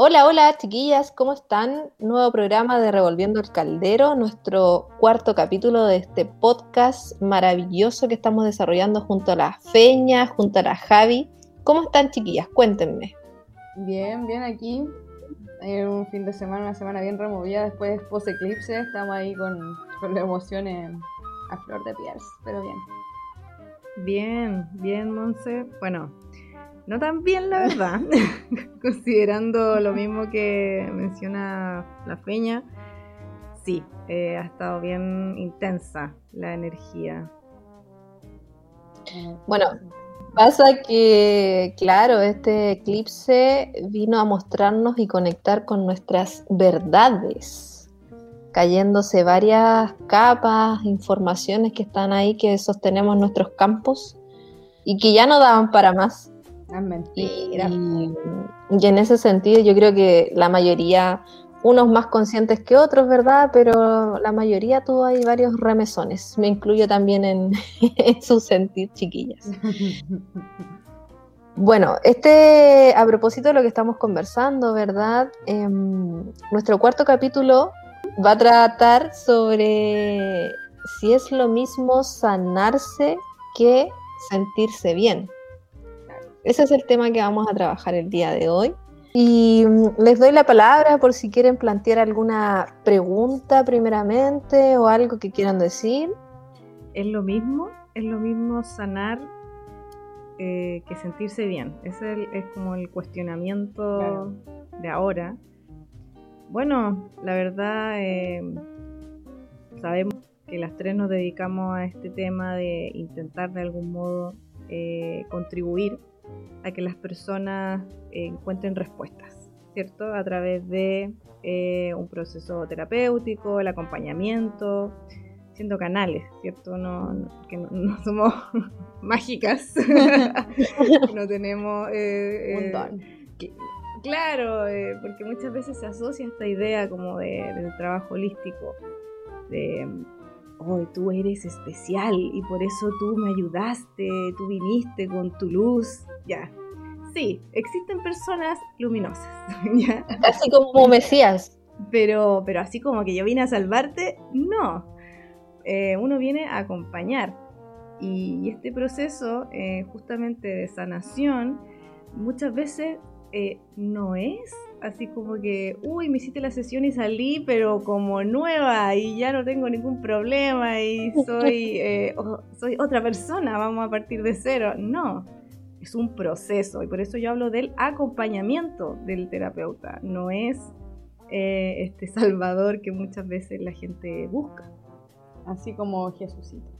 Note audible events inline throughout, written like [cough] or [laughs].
Hola, hola chiquillas, ¿cómo están? Nuevo programa de Revolviendo el Caldero, nuestro cuarto capítulo de este podcast maravilloso que estamos desarrollando junto a la Feña, junto a la Javi. ¿Cómo están chiquillas? Cuéntenme. Bien, bien aquí. En un fin de semana, una semana bien removida después post eclipse. Estamos ahí con, con las emociones a flor de piel, pero bien. Bien, bien, Monse. Bueno, no tan bien, la verdad, [laughs] considerando lo mismo que menciona la feña. Sí, eh, ha estado bien intensa la energía. Bueno, pasa que, claro, este eclipse vino a mostrarnos y conectar con nuestras verdades, cayéndose varias capas, informaciones que están ahí que sostenemos nuestros campos y que ya no daban para más. Y, en ese sentido yo creo que la mayoría, unos más conscientes que otros, ¿verdad? Pero la mayoría tuvo ahí varios remesones. Me incluyo también en, [laughs] su sentir, chiquillas. [laughs] Bueno, este, a propósito de lo que estamos conversando, ¿verdad? Em, nuestro cuarto capítulo va a tratar sobre si es lo mismo sanarse que sentirse bien. Ese es el tema que vamos a trabajar el día de hoy. Y mm, les doy la palabra por si quieren plantear alguna pregunta primeramente o algo que quieran decir. Es lo mismo, es lo mismo sanar eh, que sentirse bien. Ese es, como el cuestionamiento de ahora. Bueno, la verdad, eh, sabemos que las tres nos dedicamos a este tema de intentar de algún modo eh, contribuir a que las personas encuentren respuestas, ¿cierto? A través de eh, un proceso terapéutico, el acompañamiento, siendo canales, ¿cierto? No, que no, [laughs] somos mágicas, no tenemos... Eh, eh, claro, porque muchas veces se asocia esta idea como de, del trabajo holístico, de oh, tú eres especial y por eso tú me ayudaste, tú viniste con tu luz, ya. Sí, existen personas luminosas, [laughs] ¿ya? Así como Mesías. Pero, pero así como que yo vine a salvarte, no. Eh, uno viene a acompañar. Y, este proceso, eh, justamente de sanación, muchas veces eh, no es así como que, uy, me hiciste la sesión y salí, pero como nueva y ya no tengo ningún problema y soy, [laughs] eh, soy otra persona, vamos a partir de cero. No, es un proceso y por eso yo hablo del acompañamiento del terapeuta, no es eh, este salvador que muchas veces la gente busca. Así como Jesucito.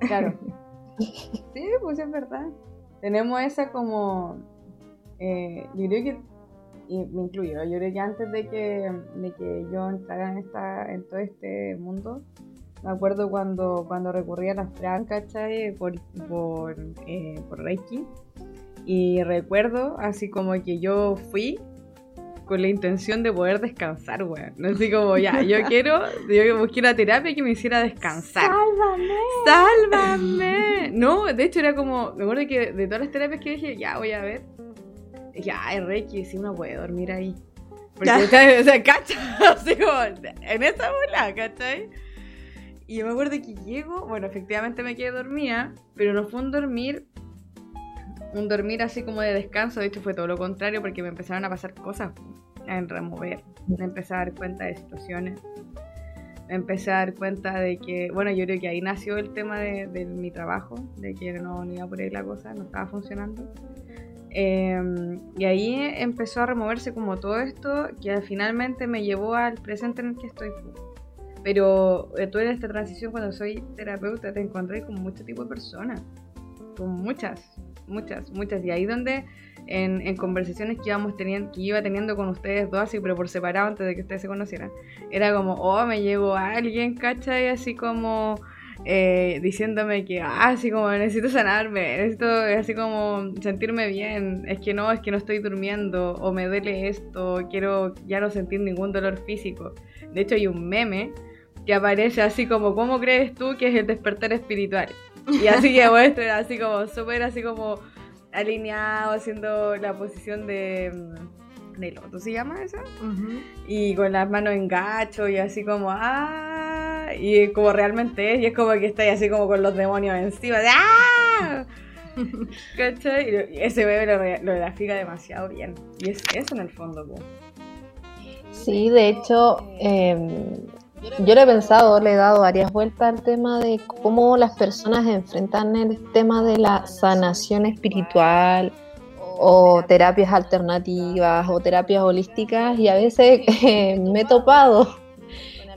Claro. [laughs] sí, pues es verdad. Tenemos esa como... Eh, yo creo que y me incluyo, yo creo que antes de que, de que yo entrara en, esta, en todo este mundo, me acuerdo cuando, cuando recurrí a la Fran, ¿cachai? Por, por, eh, por Reiki. Y recuerdo así como que yo fui con la intención de poder descansar, weón. No así como, ya, yo [laughs] quiero, yo busqué una terapia que me hiciera descansar. ¡Sálvame! ¡Sálvame! No, de hecho era como, me acuerdo que de todas las terapias que dije, ya voy a ver, ya, es Reiki, si uno puede dormir ahí. Porque, o sea, cacha, [laughs] así como, en esa bola, ¿cachai? Y yo me acuerdo que llego, bueno, efectivamente me quedé dormida, pero no fue un dormir, un dormir así como de descanso, de hecho fue todo lo contrario, porque me empezaron a pasar cosas, a remover, me empecé a dar cuenta de situaciones, me empecé a dar cuenta de que, bueno, yo creo que ahí nació el tema de, de mi trabajo, de que no, no iba por ahí la cosa, no estaba funcionando. Em, y ahí empezó a removerse como todo esto que finalmente me llevó al presente en el que estoy. Pero eh, tú en esta transición cuando soy terapeuta te encontré con mucho tipo de personas, con muchas, muchas, muchas. Y ahí donde en, conversaciones que íbamos teniendo, que iba teniendo con ustedes dos así, pero por separado antes de que ustedes se conocieran, era como, oh, me llegó alguien, ¿cachai? Así como eh, diciéndome que, ah, así como necesito sanarme, necesito así como sentirme bien, es que no, es que no estoy durmiendo, o me duele esto, quiero ya no sentir ningún dolor físico. De hecho hay un meme que aparece así como, ¿cómo crees tú que es el despertar espiritual? Y así que bueno, así como súper así como alineado, haciendo la posición de de loto, ¿se llama esa? Y con las manos en gacho y así como, ¡ah! Y como realmente es, y es como que está ahí así como con los demonios encima, de ¡ah! [laughs] ¿Cachai? Y ese bebé lo, grafica demasiado bien. Y es eso en el fondo, Sí, de hecho, em, yo lo he pensado, le he dado varias vueltas al tema de cómo las personas enfrentan el tema de la sanación espiritual o terapias alternativas o terapias holísticas y a veces [laughs] me he topado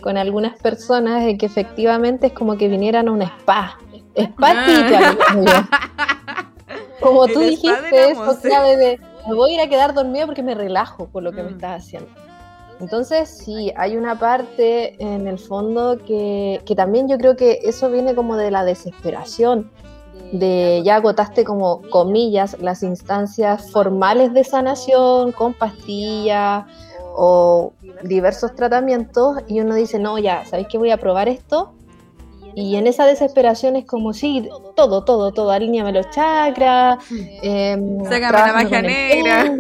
con algunas personas de que efectivamente es como que vinieran a un spa, spa espiritual. [laughs] Como tú dijiste, eso clave de me voy a ir a quedar dormido porque me relajo por lo que me mm. estás haciendo. Entonces, sí, hay una parte en el fondo que, que, también yo creo que eso viene como de la desesperación, de ya agotaste como comillas las instancias formales de sanación con pastillas o diversos tratamientos y uno dice, no, ya, ¿sabéis que voy a probar esto? Y en esa desesperación es como, sí, todo, todo, todo, alíñame los chakras, eh, sácame la magia negra,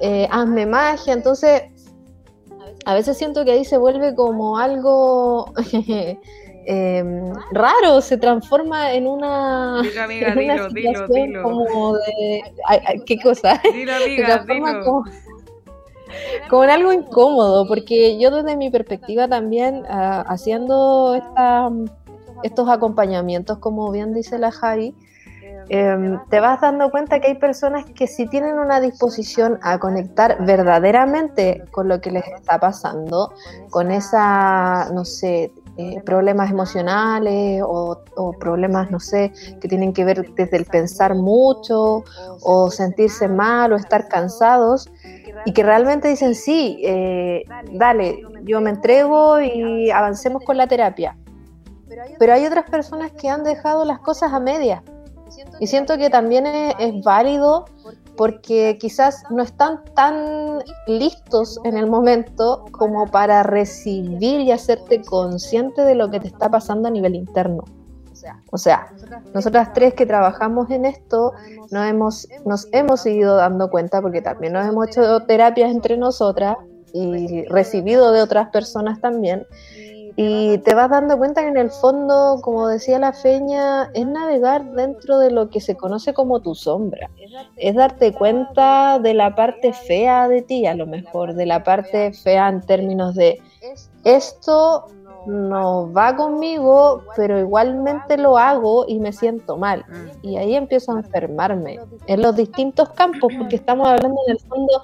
eh, hazme magia. Entonces, a veces siento que ahí se vuelve como algo [laughs] em, raro, se transforma en una, en una situación como de... ¿Qué cosa? [laughs] amiga, Como, como [laughs] en algo incómodo, porque yo desde mi perspectiva también, ah, haciendo estos acompañamientos, como bien dice la Javi, Em, te vas dando cuenta que hay personas que si tienen una disposición a conectar verdaderamente con lo que les está pasando, con esa, no sé, eh, problemas emocionales o, problemas, no sé, que tienen que ver desde el pensar mucho o sentirse mal o estar cansados y que realmente dicen, sí, eh, dale, yo me entrego y avancemos con la terapia. Pero hay otras personas que han dejado las cosas a medias y siento que también es, válido porque quizás no están tan listos en el momento como para recibir y hacerte consciente de lo que te está pasando a nivel interno. O sea, nosotras tres que trabajamos en esto nos hemos, nos hemos ido dando cuenta porque también nos hemos hecho terapias entre nosotras y recibido de otras personas también y te vas dando cuenta que en el fondo, como decía la feña, es navegar dentro de lo que se conoce como tu sombra. Es darte cuenta de la parte fea de ti, a lo mejor, de la parte fea en términos de esto no va conmigo, pero igualmente lo hago y me siento mal. Y ahí empiezo a enfermarme en los distintos campos, porque estamos hablando en el fondo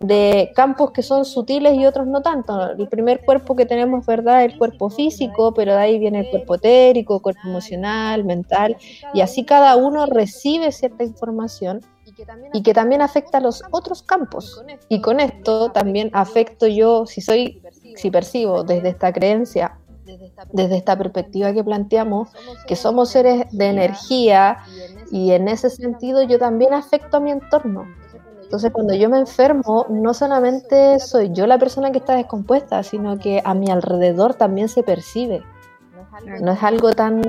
de campos que son sutiles y otros no tanto. El primer cuerpo que tenemos, ¿verdad? El cuerpo físico, pero de ahí viene el cuerpo etérico, cuerpo emocional, mental, y así cada uno recibe cierta información y que también afecta a los otros campos. Y con esto también afecto yo, si soy, si percibo desde esta creencia, desde esta perspectiva que planteamos, que somos seres de energía y en ese sentido yo también afecto a mi entorno. Entonces, cuando yo me enfermo, no solamente soy yo la persona que está descompuesta, sino que a mi alrededor también se percibe. No es algo tan,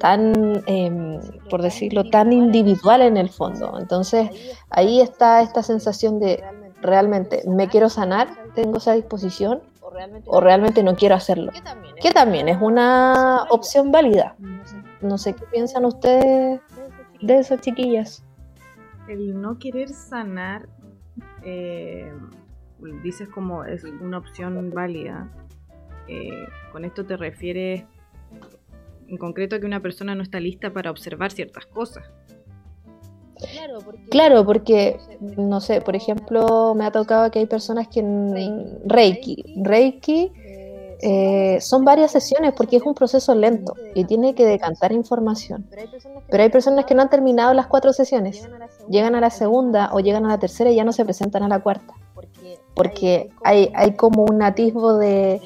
tan em, por decirlo, tan individual en el fondo. Entonces, ahí está esta sensación de realmente me quiero sanar, tengo esa disposición, o realmente no quiero hacerlo. Que también es una opción válida. No sé qué piensan ustedes de eso, chiquillas el no querer sanar, eh, dices como es una opción válida. Eh, con esto te refieres en concreto a que una persona no está lista para observar ciertas cosas. Claro porque, no sé, por ejemplo, me ha tocado que hay personas que Reiki, Reiki eh, son varias sesiones porque es un proceso lento y tiene que decantar información. Pero hay personas que no han terminado las cuatro sesiones, llegan a la segunda o llegan a la tercera y ya no se presentan a la cuarta. Porque hay, hay como un atisbo de,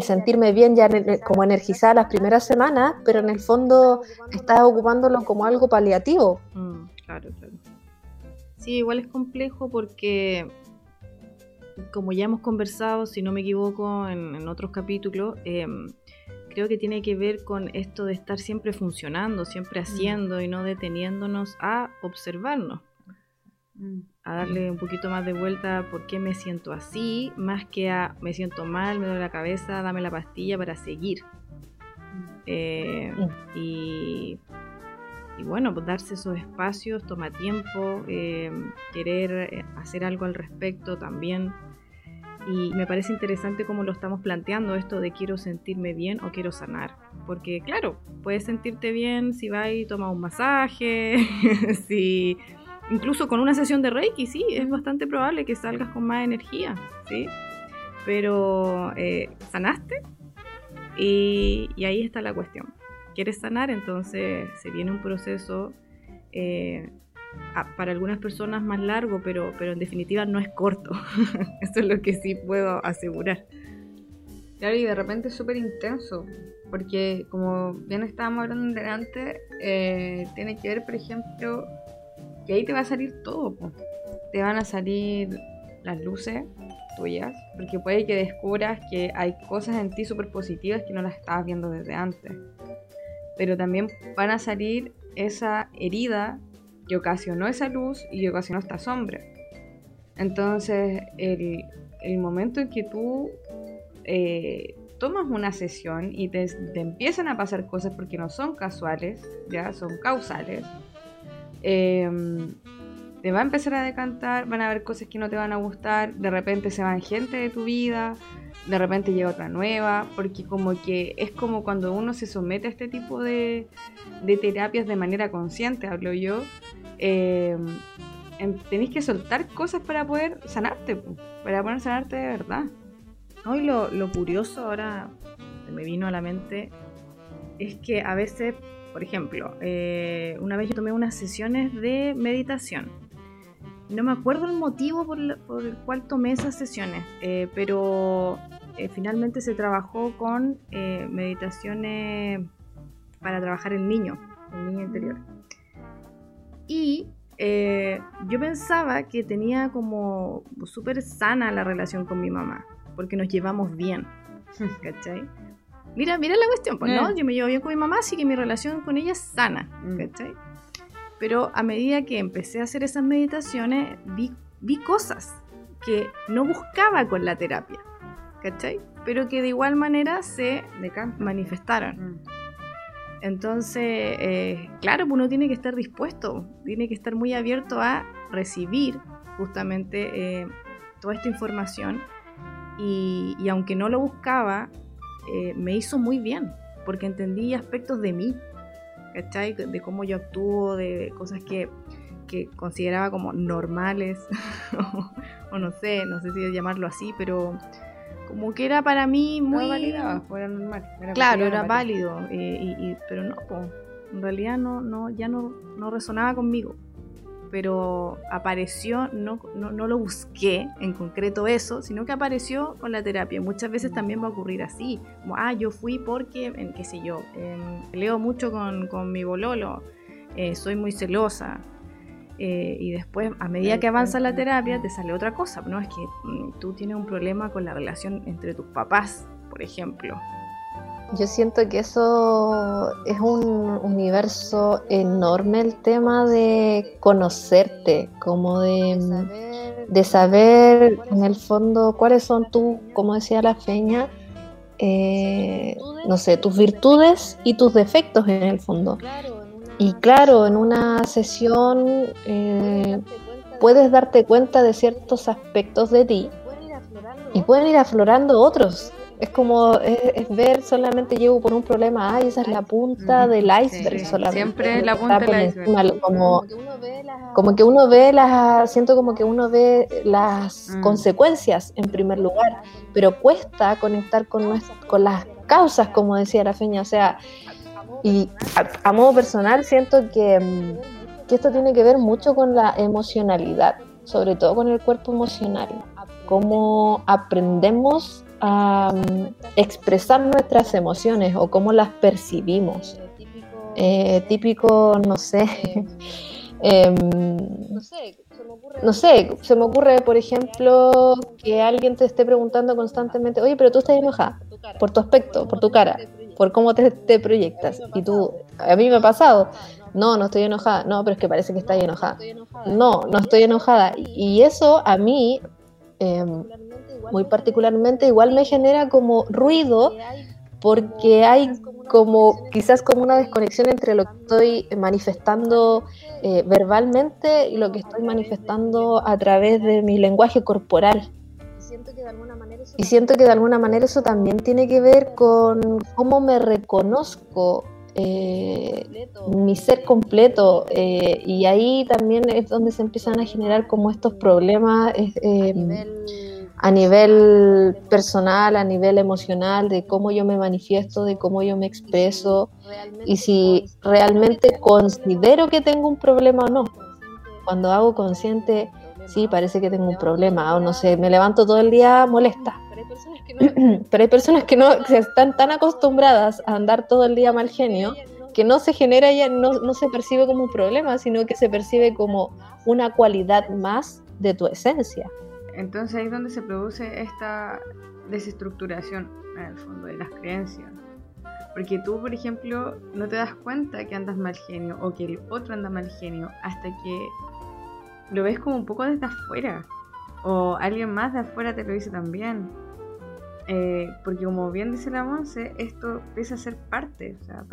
sentirme bien ya como energizada las primeras semanas, pero en el fondo estás ocupándolo como algo paliativo. Mm, claro, claro. Sí, igual es complejo porque como ya hemos conversado, si no me equivoco, en, otros capítulos, em, creo que tiene que ver con esto de estar siempre funcionando, siempre mm. haciendo y no deteniéndonos a observarnos. mm. a darle un poquito más de vuelta por qué me siento así, más que a me siento mal, me duele la cabeza, dame la pastilla para seguir. Mm. Eh, y, bueno, pues darse esos espacios toma tiempo, eh, querer hacer algo al respecto también y me parece interesante cómo lo estamos planteando esto de quiero sentirme bien o quiero sanar. Porque claro, puedes sentirte bien si vas y tomas un masaje, [laughs] si incluso con una sesión de Reiki, sí, es bastante probable que salgas con más energía, ¿sí? Pero eh, sanaste y, ahí está la cuestión. ¿Quieres sanar? Entonces se viene un proceso eh, para algunas personas más largo, pero, pero en definitiva no es corto. [laughs] Eso es lo que sí puedo asegurar. Claro, y de repente es súper intenso, porque como bien estábamos hablando delante, eh, tiene que ver, por ejemplo, que ahí te va a salir todo. Te van a salir las luces tuyas, porque puede que descubras que hay cosas en ti súper positivas que no las estabas viendo desde antes. Pero también van a salir esa herida que ocasionó esa luz y que ocasionó esta sombra. Entonces, el, momento en que tú eh, tomas una sesión y te, empiezan a pasar cosas porque no son casuales, ya son causales, em, te va a empezar a decantar, van a haber cosas que no te van a gustar, de repente se van gente de tu vida, de repente llega otra nueva, porque como que es como cuando uno se somete a este tipo de, de terapias de manera consciente, hablo yo, eh, tenéis que soltar cosas para poder sanarte, para poder sanarte de verdad. Hoy lo, curioso ahora me vino a la mente es que a veces, por ejemplo, eh, una vez yo tomé unas sesiones de meditación. No me acuerdo el motivo por, el cual tomé esas sesiones, eh, pero finalmente se trabajó con meditaciones para trabajar el niño, el niño interior. Y eh, yo pensaba que tenía como súper sana la relación con mi mamá, porque nos llevamos bien, [laughs] ¿cachai? Mira, mira la cuestión, pues, ¿no? Eh. Yo me llevo bien con mi mamá, así que mi relación con ella es sana, mm. ¿cachai? Pero a medida que empecé a hacer esas meditaciones, vi, vi cosas que no buscaba con la terapia, ¿cachai? Pero que de igual manera se manifestaron. Mm. Entonces, eh, claro, pues uno tiene que estar dispuesto, tiene que estar muy abierto a recibir justamente eh, toda esta información y, aunque no lo buscaba, eh, me hizo muy bien, porque entendí aspectos de mí, ¿cachai? De cómo yo actúo, de cosas que, consideraba como normales, [laughs] o, no sé, no sé si llamarlo así, pero como que era para mí muy... No validaba, era normal. claro, era, válido, eh, y, pero no, en realidad no, no, ya no, no resonaba conmigo. Pero apareció, no, no, no, lo busqué en concreto eso, sino que apareció con la terapia. Muchas veces también va a ocurrir así, como, ah, yo fui porque, en qué sé yo, leo mucho con, con mi bololo, eh, soy muy celosa, eh, y después, a medida que avanza la terapia, te sale otra cosa, ¿no? Es que mm, tú tienes un problema con la relación entre tus papás, por ejemplo. Yo siento que eso es un universo enorme, el tema de conocerte, como de, de saber en el fondo cuáles son tus, como decía la feña, eh, no sé, tus virtudes y tus defectos en el fondo. Y claro, en una sesión eh, puedes darte cuenta de ciertos aspectos de ti y pueden ir aflorando otros. Es como es, ver solamente llevo por un problema, ay, esa es la punta del iceberg solamente. Siempre la punta del iceberg. como, como que uno ve las, siento como que uno ve las mm. consecuencias en primer lugar, pero cuesta conectar con, con las causas, como decía la feña, o sea, y a, modo personal siento mm, que, esto tiene que ver mucho con la emocionalidad, sobre todo con el cuerpo emocional, cómo aprendemos a mm, expresar nuestras emociones o cómo las percibimos. Eh, típico, no sé, [laughs] em, no sé, se me ocurre, por ejemplo, que alguien te esté preguntando constantemente, oye, pero tú estás enojada por tu aspecto, por tu cara por cómo te, proyectas. Y tú, a mí me ha pasado, No, no estoy enojada. No, pero es que parece que está enojada. No, no estoy enojada. Y eso a mí, em, muy particularmente, igual me genera como ruido porque hay como quizás como una desconexión entre lo que estoy manifestando eh, verbalmente y lo que estoy manifestando a través de mi lenguaje corporal. Y siento que de alguna manera eso también tiene que ver con cómo me reconozco eh, mi ser completo eh, y ahí también es donde se empiezan a generar como estos problemas a nivel personal, a nivel emocional, de cómo yo me manifiesto, de cómo yo me expreso y si realmente considero que tengo un problema o no. Cuando hago consciente, sí, parece que tengo un problema, o no sé, me levanto todo el día molesta. Pero hay personas que no [clears throat] están tan acostumbradas a andar todo el día mal genio que no se genera ya, no, no se percibe como un problema, sino que se percibe como una cualidad más de tu esencia. Entonces ahí es donde se produce esta desestructuración, en el fondo, de las creencias. Porque tú, por ejemplo, no te das cuenta que andas mal genio o que el otro anda mal genio hasta que lo ves como un poco desde afuera. O alguien más de afuera te lo dice también. Eh, porque como bien dice la Monse, esto empieza a ser parte, o sea,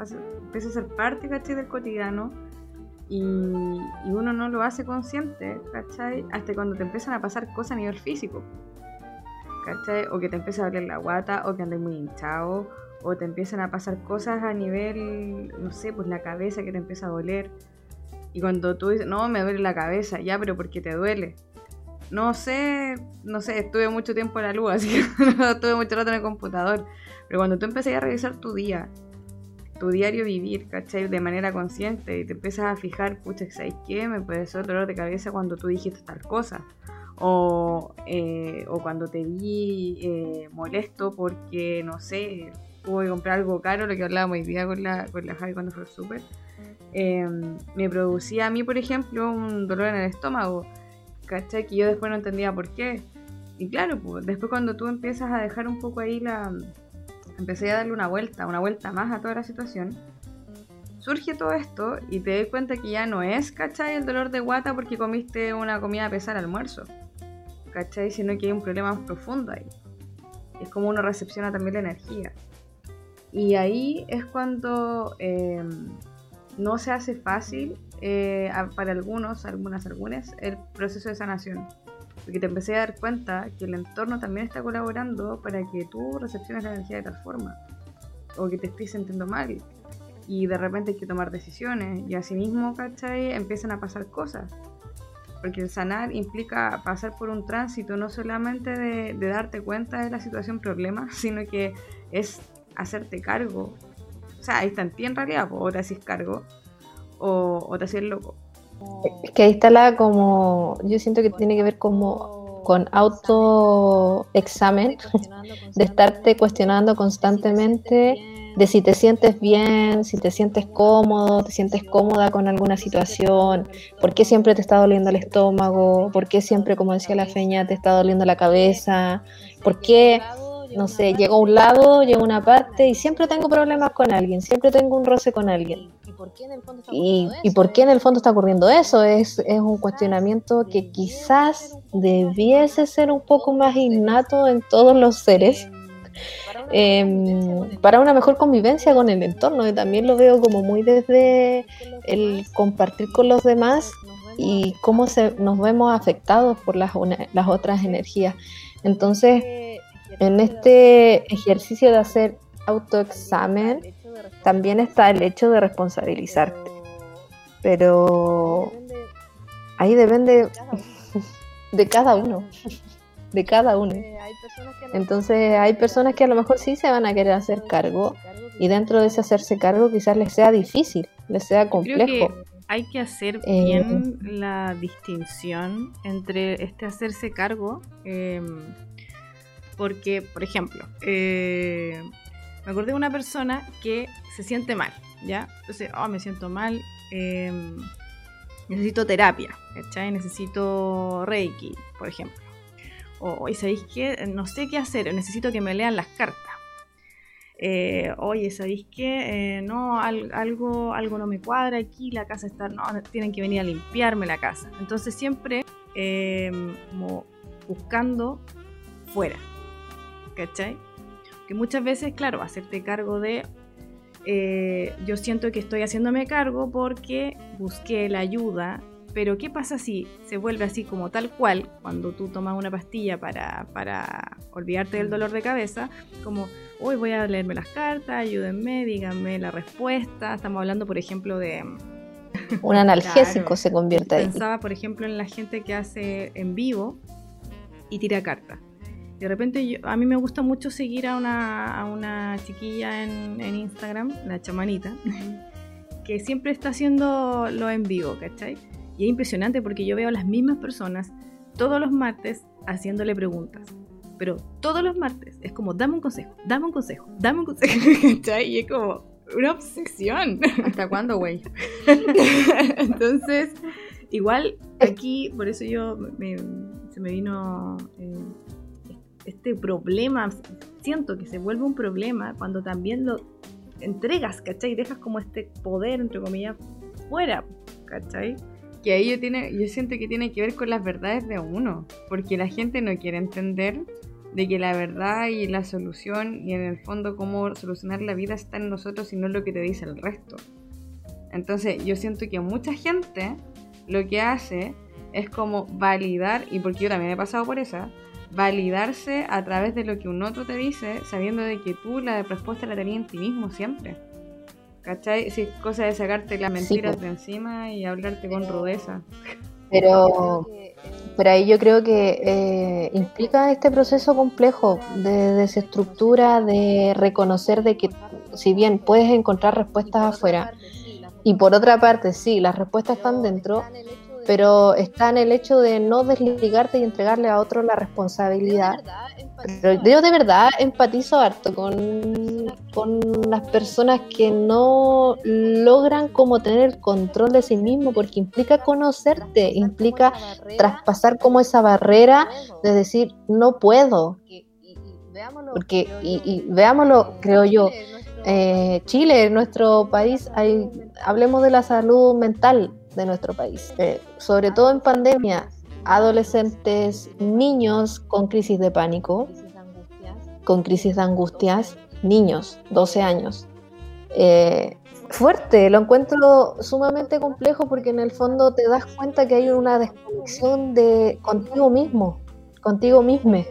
empieza a ser parte, ¿cachai? Del cotidiano y, uno no lo hace consciente, ¿cachai? Hasta cuando te empiezan a pasar cosas a nivel físico, ¿cachai? O que te empieza a doler la guata, o que andes muy hinchado, o te empiezan a pasar cosas a nivel, no sé, pues la cabeza que te empieza a doler. Y cuando tú dices, no, me duele la cabeza, ya, pero ¿por qué te duele? No sé, no sé, estuve mucho tiempo en la luz, [laughs] así que no estuve mucho rato en el computador. Pero cuando tú empecé a revisar tu día tu diario vivir, ¿cachai? De manera consciente y te empiezas a fijar, pucha, ¿sabes qué? Me puede ser dolor de cabeza cuando tú dijiste tal cosa. O, eh, o cuando te vi eh, molesto porque, no sé, tuve que comprar algo caro, lo que hablábamos hoy día con la, con la Javi cuando fue súper. Em, me producía a mí, por ejemplo, un dolor en el estómago, ¿cachai? Que yo después no entendía por qué. Y claro, pues, después cuando tú empiezas a dejar un poco ahí la, empecé a darle una vuelta, una vuelta más a toda la situación, surge todo esto y te das cuenta que ya no es, ¿cachai? El dolor de guata porque comiste una comida pesada al almuerzo, ¿cachai? Sino que hay un problema más profundo ahí. Es como uno recepciona también la energía. Y ahí es cuando em, no se hace fácil eh, para algunos, algunas, algunas, el proceso de sanación porque te empecé a dar cuenta que el entorno también está colaborando para que tú recepciones la energía de tal forma, o que te estés sintiendo mal, y de repente hay que tomar decisiones, y así mismo, ¿cachai? Empiezan a pasar cosas. Porque el sanar implica pasar por un tránsito no solamente de, darte cuenta de la situación problema, [laughs] sino que es hacerte cargo. O sea, ahí está en ti en realidad, o te haces cargo, o, te haces loco. Es que ahí está la como, yo siento que tiene que ver como con autoexamen, de estarte cuestionando constantemente de si te sientes bien, si te sientes cómodo, te sientes cómoda con alguna situación, por qué siempre te está doliendo el estómago, por qué siempre, como decía la feña, te está doliendo la cabeza, por qué no sé, llego a un lado, llego a una parte y siempre tengo problemas con alguien, siempre tengo un roce con alguien. ¿Y por qué en el fondo está ocurriendo, eso? ¿Y por qué en el fondo está ocurriendo eso? Es, es un cuestionamiento que quizás debiese ser un poco más innato en todos los seres. Eh, para una mejor convivencia con el entorno y también lo veo como muy desde el compartir con los demás y cómo se, nos vemos afectados por las, las otras energías. Entonces, en este ejercicio de hacer autoexamen también está el hecho de responsabilizarte. Pero ahí depende de cada uno. [laughs] De cada uno. Entonces hay personas que a lo mejor sí se van a querer hacer cargo y dentro de ese hacerse cargo quizás les sea difícil, les sea complejo. hay que hacer eh, bien la distinción entre este hacerse cargo em, porque, por ejemplo, eh, me acordé de una persona que se siente mal, ¿ya? Entonces, oh, me siento mal, em, necesito terapia, ¿cachai? Necesito Reiki, por ejemplo. O, ¿y sabéis qué? No sé qué hacer, necesito que me lean las cartas. eh, oye, ¿sabéis qué? Eh, no, algo, algo no me cuadra aquí, la casa está, no, tienen que venir a limpiarme la casa. Entonces siempre em, como buscando fuera, ¿cachai? Que muchas veces, claro, hacerte cargo de, eh, yo siento que estoy haciéndome cargo porque busqué la ayuda pero ¿qué pasa si se vuelve así como tal cual cuando tú tomas una pastilla para, para olvidarte del dolor de cabeza? Como, hoy voy a leerme las cartas, ayúdenme, díganme la respuesta. Estamos hablando, por ejemplo, de... Un [laughs] analgésico se convierte ahí. Pensaba, por ejemplo, en la gente que hace en vivo y tira cartas. De repente yo, a mí me gusta mucho seguir a una, a una chiquilla en, en Instagram, la chamanita, [laughs] que siempre está haciendo lo en vivo, ¿cachai? Y es impresionante porque yo veo a las mismas personas todos los martes haciéndole preguntas. Pero todos los martes es como, dame un consejo, dame un consejo, dame un consejo. [laughs] y es como una obsesión. ¿Hasta cuándo, güey? [laughs] Entonces, igual aquí, por eso yo se me vino eh, este problema. Siento que se vuelve un problema cuando también lo entregas, ¿cachai? Dejas como este poder, entre comillas, fuera, ¿cachai? que ahí yo, tiene, yo siento que tiene que ver con las verdades de uno, porque la gente no quiere entender de que la verdad y la solución y en el fondo cómo solucionar la vida está en nosotros y no en lo que te dice el resto. Entonces yo siento que mucha gente lo que hace es como validar, y porque yo también he pasado por esa, validarse a través de lo que un otro te dice, sabiendo de que tú la respuesta la tenías en ti mismo siempre. ¿Cachai? Si es cosa de sacarte las mentiras de encima y hablarte con rudeza. Pero, pero ahí yo creo que eh, implica este proceso complejo de desestructura, de reconocer de que si bien puedes encontrar respuestas afuera, y por otra parte, sí, las respuestas están dentro, pero está en el hecho de no desligarte y entregarle a otro la responsabilidad. Pero yo de verdad empatizo harto con, con las personas que no logran como tener control de sí mismo, porque implica conocerte, implica traspasar como esa barrera de decir, no puedo. Porque, y, veámoslo, creo yo, eh, Chile, nuestro país, hay, hablemos de la salud mental de nuestro país. Eh, sobre todo en pandemia, adolescentes, niños con crisis de pánico, con crisis de angustias, niños, 12 años. Eh, fuerte, lo encuentro sumamente complejo porque en el fondo te das cuenta que hay una desconexión de contigo mismo, contigo mismo,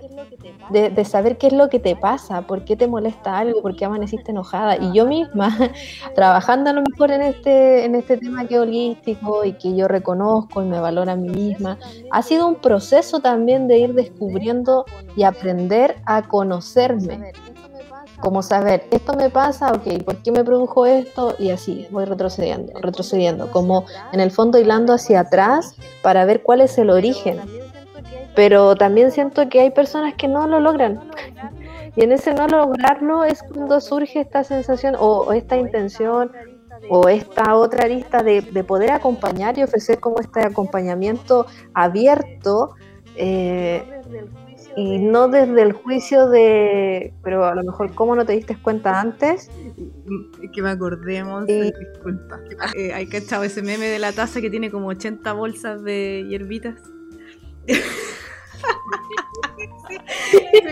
de, saber qué es lo que te pasa, por qué te molesta algo, por qué amaneciste enojada. Y yo misma, [laughs] trabajando a lo mejor en este, en este tema que holístico y que yo reconozco y me valoro a mí misma, ha sido un proceso también de ir descubriendo y aprender a conocerme. Como saber, esto me pasa, ok, ¿por qué me produjo esto? Y así, voy retrocediendo, retrocediendo, como en el fondo hilando hacia atrás para ver cuál es el origen pero también siento que hay personas que no lo logran. Y en ese no lograrlo es cuando surge esta sensación o, esta intención o esta otra arista de, poder acompañar y ofrecer como este acompañamiento abierto eh, y no desde el juicio de, pero a lo mejor cómo no te diste cuenta antes. Que me acordemos, disculpa. Eh, hay que echar ese meme de la taza que tiene como 80 bolsas de hierbitas. [laughs]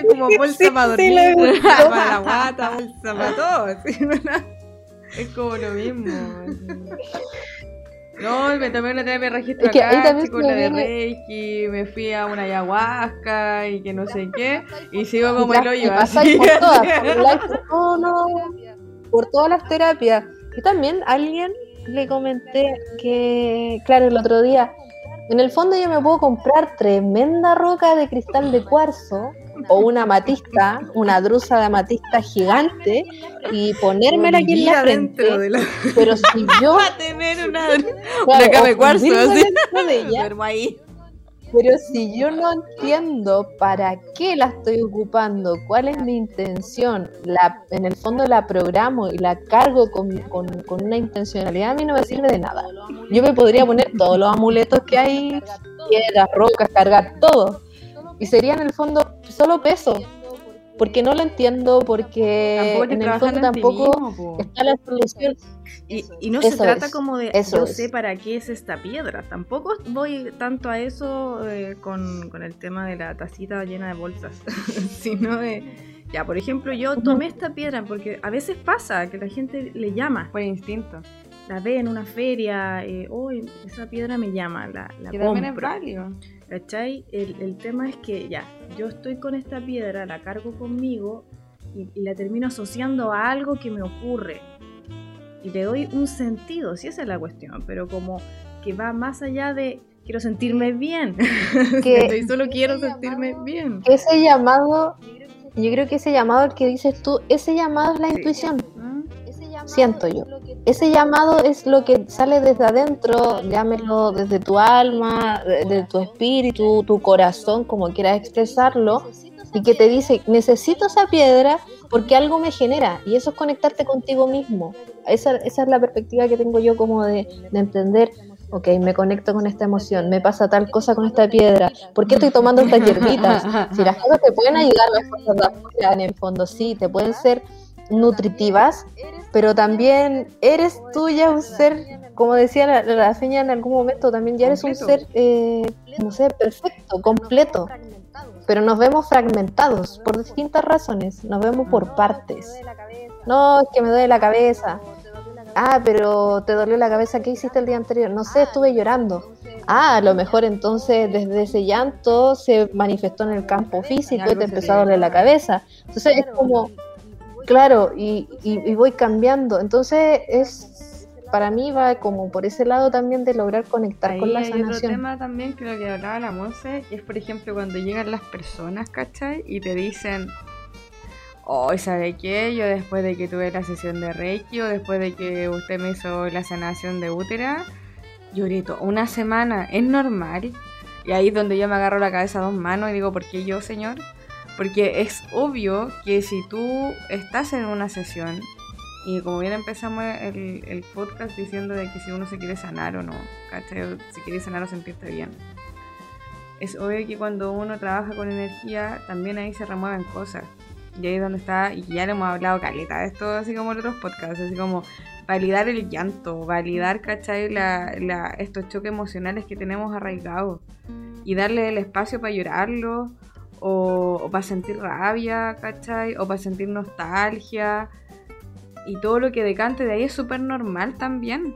como bolsa para dormir, para la guata, bolsa para todo. Es como lo mismo. No, me tomé una terapia registro es acá, con la de Reiki, me fui a una ayahuasca y que no sé qué, y sigo como el hoyo. Así. Por [laughs] todas, por, no, por todas las terapias. Y también alguien le comenté que, claro, el otro día, en el fondo yo me puedo comprar tremenda roca de cristal de cuarzo o una amatista, una drusa de amatista gigante y ponérmela aquí en la frente. Pero si [laughs] yo va a tener una, una de cuarzo así. ahí. Pero si yo no entiendo para qué la estoy ocupando, cuál es mi intención, la, en el fondo la programo y la cargo con, con, una intencionalidad, a mí no me sirve de nada. Yo me podría poner todos los amuletos que hay, piedras, rocas, cargar todo. Y sería en el fondo solo peso. porque no lo entiendo, porque en el fondo tampoco está la solución. Y, no se trata como de yo sé para qué es esta piedra. Tampoco voy tanto a eso eh, con, con, el tema de la tacita llena de bolsas, [laughs] sino de, ya, por ejemplo, yo tomé esta piedra porque a veces pasa que la gente le llama. Por instinto. La ve en una feria, eh, oh, esa piedra me llama, la, la que también es válido. ¿Cachai? El, el, tema es que ya, yo estoy con esta piedra, la cargo conmigo y, la termino asociando a algo que me ocurre. Y le doy un sentido, si esa es la cuestión, pero como que va más allá de quiero sentirme bien. Que [laughs] solo quiero sentirme bien. Ese llamado, yo creo que ese llamado que dices tú, ese llamado es la intuición siento yo. Ese llamado es lo que sale desde adentro, llámelo desde tu alma, de, tu espíritu, tu corazón, como quieras expresarlo, y que te dice, necesito esa piedra porque algo me genera, y eso es conectarte contigo mismo. Esa, es la perspectiva que tengo yo como de, entender, ok, me conecto con esta emoción, me pasa tal cosa con esta piedra, ¿por qué estoy tomando estas hierbitas? Si las cosas te pueden ayudar, las cosas de afuera, en el fondo sí, te pueden ser nutritivas, pero también eres tú ya un ser, como decía la, la feña en algún momento, también ya eres un ser, eh, no sé, perfecto, completo, pero nos vemos fragmentados por distintas razones, nos vemos por partes. No, es que me duele la cabeza. Ah, pero te dolió la cabeza, ¿qué hiciste el día anterior? No sé, estuve llorando. Ah, a lo mejor entonces desde ese llanto se manifestó en el campo físico y te empezó a doler la cabeza. Entonces es como Claro, y, y, voy cambiando. Entonces, es para mí va como por ese lado también de lograr conectar con la hay sanación. otro tema también que lo que hablaba la Monse, es por ejemplo cuando llegan las personas, ¿cachai? Y te dicen, oh, ¿sabe qué? Yo después de que tuve la sesión de Reiki o después de que usted me hizo la sanación de útera, lloré una semana, ¿es normal? Y ahí es donde yo me agarro la cabeza a dos manos y digo, ¿por qué yo, señor? Porque es obvio que si tú estás en una sesión, y como bien empezamos el, podcast diciendo de que si uno se quiere sanar o no, ¿cachai? Si quiere sanar o sentirte bien. Es obvio que cuando uno trabaja con energía, también ahí se remueven cosas. Y ahí es donde está, y ya le hemos hablado caleta de esto, así como en otros podcasts, así como validar el llanto, validar, ¿cachai? La, estos choques emocionales que tenemos arraigados y darle el espacio para llorarlo o, para sentir rabia, ¿cachai? O para sentir nostalgia. Y todo lo que decante de ahí es súper normal también.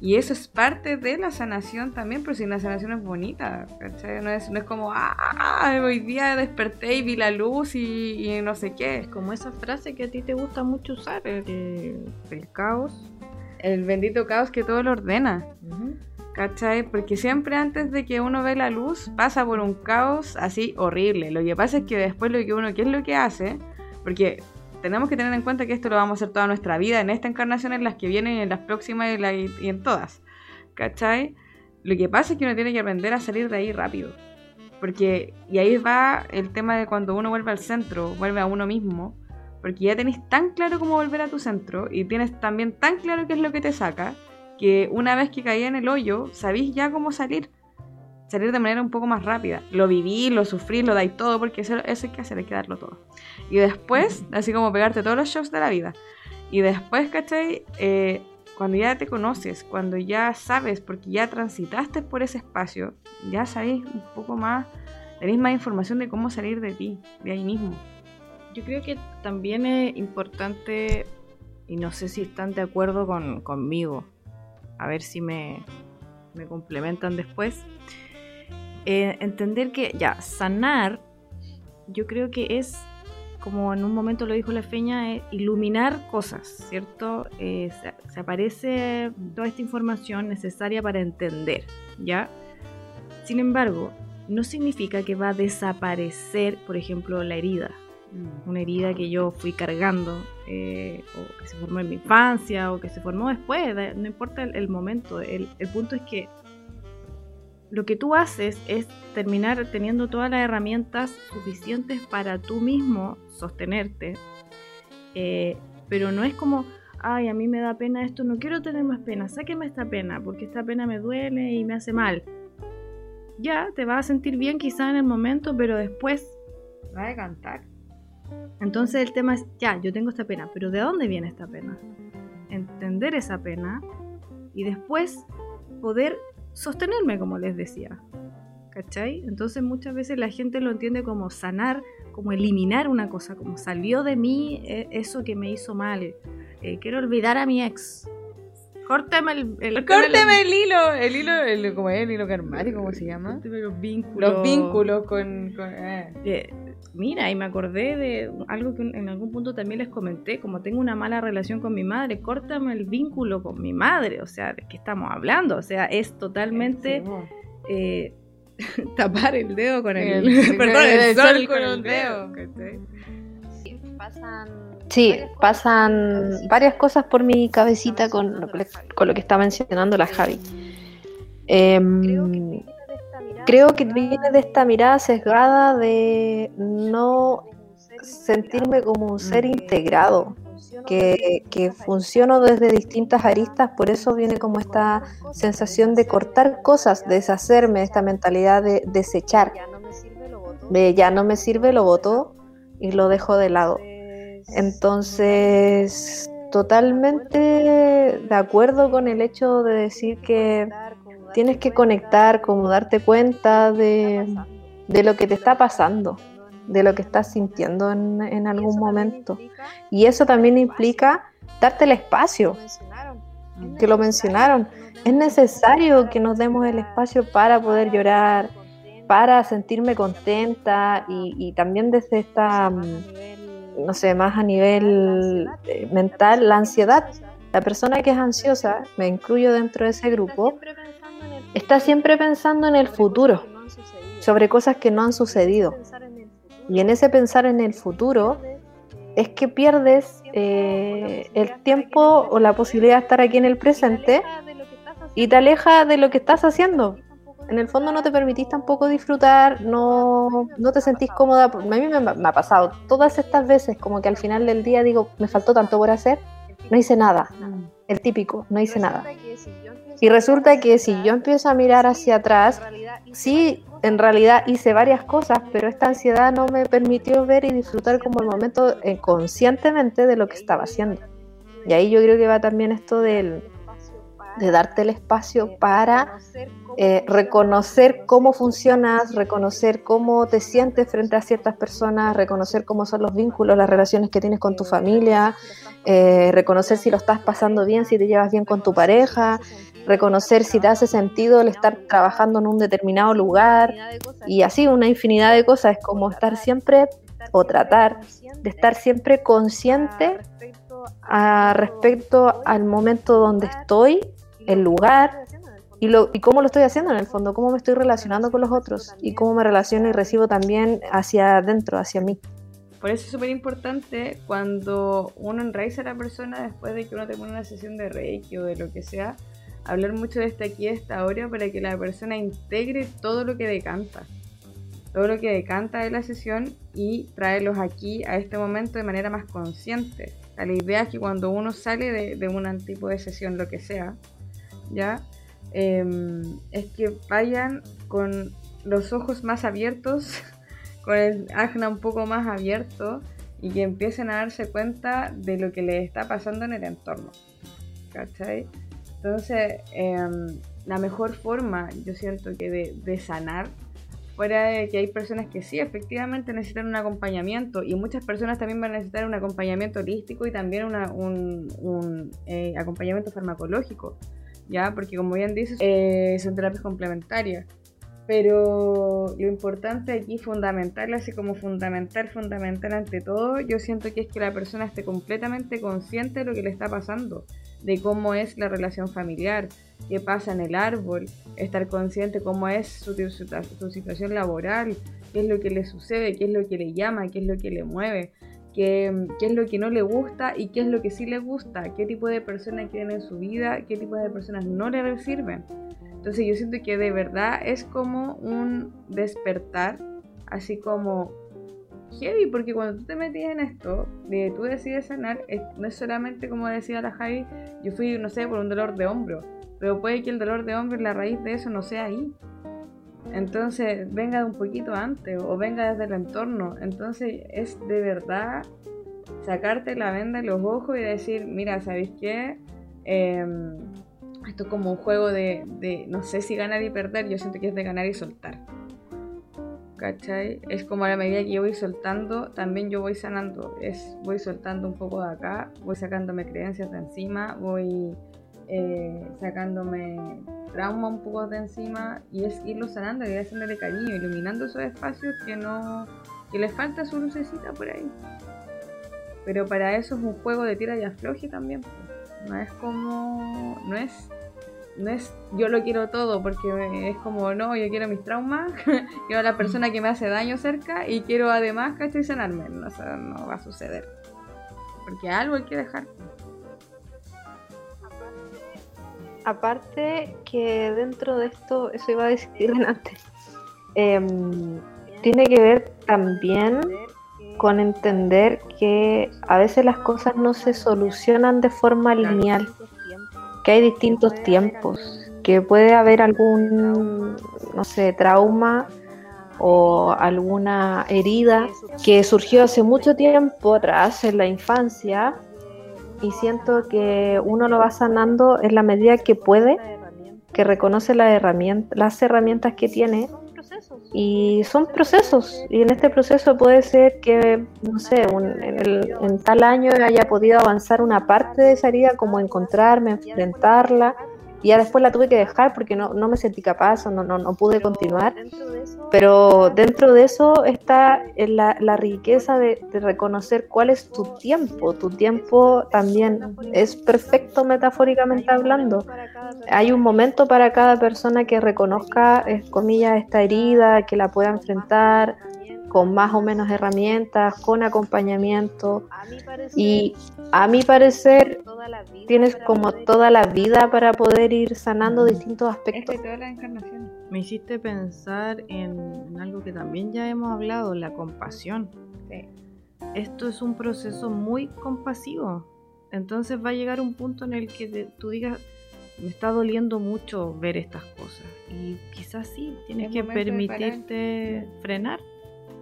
Y eso es parte de la sanación también, pero si la sanación es bonita, ¿cachai? No es, no es como, ah, hoy día desperté y vi la luz y, no sé qué. Es como esa frase que a ti te gusta mucho usar, el, caos. El bendito caos que todo lo ordena. ¿Cachai? Porque siempre antes de que uno ve la luz pasa por un caos así horrible. Lo que pasa es que después lo que uno, ¿qué es lo que hace? Porque tenemos que tener en cuenta que esto lo vamos a hacer toda nuestra vida, en esta encarnación, en las que vienen, en las próximas y, en todas. ¿Cachai? Lo que pasa es que uno tiene que aprender a salir de ahí rápido. Porque, y ahí va el tema de cuando uno vuelve al centro, vuelve a uno mismo, porque ya tenés tan claro cómo volver a tu centro y tienes también tan claro qué es lo que te saca, que una vez que caí en el hoyo, sabéis ya cómo salir. Salir de manera un poco más rápida. Lo viví, lo sufrí, lo dais todo, porque eso, eso hay que hacer, hay que darlo todo. Y después, así como pegarte todos los shocks de la vida. Y después, ¿cachai? Eh, cuando ya te conoces, cuando ya sabes, porque ya transitaste por ese espacio, ya sabéis un poco más, tenéis más información de cómo salir de ti, de ahí mismo. Yo creo que también es importante, y no sé si están de acuerdo con, conmigo, a ver si me, complementan después. Eh, entender que ya, sanar, yo creo que es, como en un momento lo dijo la feña, iluminar cosas, ¿cierto? Eh, se, aparece toda esta información necesaria para entender, ¿ya? Sin embargo, no significa que va a desaparecer, por ejemplo, la herida, Mm. una herida que yo fui cargando, eh, o que se formó en mi infancia, o que se formó después, no importa el, momento, el, punto es que lo que tú haces es terminar teniendo todas las herramientas suficientes para tú mismo sostenerte, eh, pero no es como, ay, a mí me da pena esto, no quiero tener más pena, sáqueme esta pena, porque esta pena me duele y me hace mal. Ya, te vas a sentir bien quizá en el momento, pero después va a cantar Entonces el tema es, ya, yo tengo esta pena, pero ¿de dónde viene esta pena? Entender esa pena y después poder sostenerme, como les decía. ¿Cachai? Entonces muchas veces la gente lo entiende como sanar, como eliminar una cosa, como salió de mí eh, eso que me hizo mal. Eh, quiero olvidar a mi ex. Córtame el, el, Córteme el hilo, el hilo, el, como es el hilo karmático, ¿cómo se llama? Córtame los vínculos. Los vínculos con... con eh. Eh, mira, y me acordé de algo que en algún punto también les comenté, como tengo una mala relación con mi madre, córtame el vínculo con mi madre, o sea, ¿de qué estamos hablando? O sea, es totalmente Sí, eh, [laughs] tapar el dedo con el, El- [laughs] perdón, el, el sol, sol con con el un dedo. dedo. ¿cachai? Sí, pasan varias cosas por mi cabecita con lo que, con lo que está mencionando la Javi. Em, creo que viene de esta mirada sesgada de no sentirme como un ser integrado, que, que funciono desde distintas aristas, por eso viene como esta sensación de cortar cosas, deshacerme, esta mentalidad de desechar. De ya no me sirve, lo boto y lo dejo de lado. Entonces, totalmente de acuerdo con el hecho de decir que tienes que conectar, como darte cuenta de, de lo que te está pasando, de lo que estás sintiendo en, en algún momento. Y eso también implica darte el espacio, que lo mencionaron. Es necesario que nos demos el espacio para poder llorar, para sentirme contenta y, y también desde esta, mm, no sé, más a nivel eh, mental, la ansiedad. La persona que es ansiosa, me incluyo dentro de ese grupo, está siempre pensando en el futuro, sobre cosas que no han sucedido. Y en ese pensar en el futuro es que pierdes eh, el tiempo o la posibilidad de estar aquí en el presente y te aleja de lo que estás haciendo. En el fondo no te permitís tampoco disfrutar, no, no te sentís cómoda. A mí me, me ha pasado todas estas veces como que al final del día digo, me faltó tanto por hacer, no hice nada. El típico, no hice nada. Y resulta que si yo empiezo a mirar hacia atrás, sí, en realidad hice varias cosas, pero esta ansiedad no me permitió ver y disfrutar como el momento eh, conscientemente de lo que estaba haciendo. Y ahí yo creo que va también esto del, de darte el espacio para eh, reconocer cómo funcionas, reconocer cómo te sientes frente a ciertas personas, reconocer cómo son los vínculos, las relaciones que tienes con tu familia, eh, reconocer si lo estás pasando bien, si te llevas bien con tu pareja, reconocer si te hace sentido el estar trabajando en un determinado lugar y así una infinidad de cosas. Es como estar siempre o tratar de estar siempre consciente a respecto al momento donde estoy, el lugar y, lo, y cómo lo estoy haciendo en el fondo, cómo me estoy relacionando con los otros y cómo me relaciono y recibo también hacia adentro, hacia mí. Por eso es súper importante cuando uno enraiza a la persona después de que uno termina una sesión de Reiki o de lo que sea, hablar mucho de este aquí, de esta hora, para que la persona integre todo lo que decanta. Todo lo que decanta de la sesión y traerlos aquí a este momento de manera más consciente. La idea es que cuando uno sale de, un tipo de sesión, lo que sea, ¿ya? Eh, es que vayan con los ojos más abiertos, [laughs] con el ajna un poco más abierto y que empiecen a darse cuenta de lo que les está pasando en el entorno. ¿Cachai? Entonces, eh, la mejor forma, yo siento que de, sanar, fuera de que hay personas que sí, efectivamente necesitan un acompañamiento y muchas personas también van a necesitar un acompañamiento holístico y también una, un, un eh, acompañamiento farmacológico, ¿ya? Porque como bien dices, eh, son terapias complementarias. Pero lo importante aquí, fundamental, así como fundamental, fundamental ante todo, yo siento que es que la persona esté completamente consciente de lo que le está pasando, de cómo es la relación familiar, qué pasa en el árbol, estar consciente cómo es su, su, su situación laboral, qué es lo que le sucede, qué es lo que le llama, qué es lo que le mueve, qué, qué es lo que no le gusta y qué es lo que sí le gusta, qué tipo de personas quieren en su vida, qué tipo de personas no le sirven. Entonces yo siento que de verdad es como un despertar, así como heavy, porque cuando tú te metías en esto, de tú decides sanar, no es solamente como decía la Javi, yo fui, no sé, por un dolor de hombro, pero puede que el dolor de hombro, la raíz de eso no sea ahí. Entonces, venga un poquito antes o venga desde el entorno. Entonces, es de verdad sacarte la venda de los ojos y decir, mira, ¿sabéis qué? Em, esto es como un juego de, de, no sé si ganar y perder, yo siento que es de ganar y soltar. ¿Cachai? Es como a la medida que yo voy soltando, también yo voy sanando. Es, voy soltando un poco de acá, voy sacándome creencias de encima, voy eh, sacándome trauma un poco de encima y es irlo sanando y haciéndole cariño, iluminando esos espacios que no que les falta su lucecita por ahí. Pero para eso es un juego de tira y afloje también. No es como. No es. No es yo lo quiero todo, porque es como, no, yo quiero mis traumas, [laughs] quiero a la persona que me hace daño cerca y quiero además, ¿cachai? Sanarme. No, no va a suceder. Porque algo hay que dejar. Aparte que dentro de esto, eso iba a decir [laughs] antes, em, tiene que ver también con entender que a veces las cosas no se solucionan de forma lineal, que hay distintos tiempos, que puede haber algún, no sé, trauma o alguna herida que surgió hace mucho tiempo atrás en la infancia y siento que uno lo va sanando en la medida que puede, que reconoce la herramienta, las herramientas que tiene y son procesos, y en este proceso puede ser que, no sé, en, tal año haya podido avanzar una parte de esa herida, como encontrarme, enfrentarla, y ya después la tuve que dejar porque no, no me sentí capaz o no, no, no pude continuar. Pero dentro de eso está la, la riqueza de, de, reconocer cuál es tu tiempo. Tu tiempo también es perfecto metafóricamente hablando. Hay un momento para cada persona que reconozca, es, comillas, esta herida, que la pueda enfrentar con más o menos herramientas, con acompañamiento. Y a mi parecer, tienes como toda la vida para poder ir sanando distintos aspectos. Me hiciste pensar en, algo que también ya hemos hablado, la compasión. Esto es un proceso muy compasivo. Entonces va a llegar un punto en el que tú digas, me está doliendo mucho ver estas cosas. Y quizás sí, tienes que permitirte frenar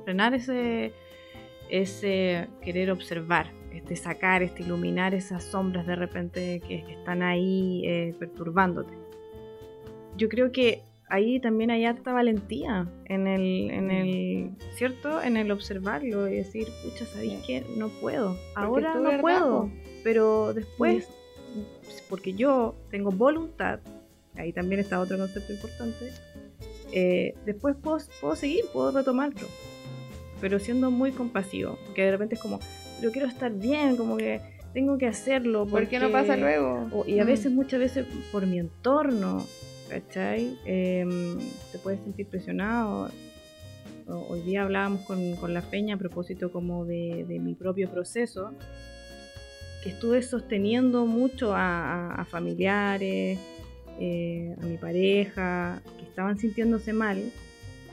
frenar ese, ese querer observar, este sacar, este iluminar esas sombras de repente que, están ahí eh, perturbándote. Yo creo que ahí también hay harta valentía en el, en el, ¿cierto? En el observarlo y decir, pucha, ¿sabéis qué? No puedo. Ahora no puedo, pero después, porque yo tengo voluntad, ahí también está otro concepto importante, eh, después puedo, puedo seguir, puedo retomarlo pero siendo muy compasivo, que de repente es como, pero quiero estar bien, como que tengo que hacerlo. Porque... ¿Por qué no pasa luego? y a mm. veces, muchas veces por mi entorno, ¿cachai? Em, te puedes sentir presionado. hoy día hablábamos con, con, la Peña a propósito como de, de mi propio proceso, que estuve sosteniendo mucho a, a, familiares, eh, a mi pareja, que estaban sintiéndose mal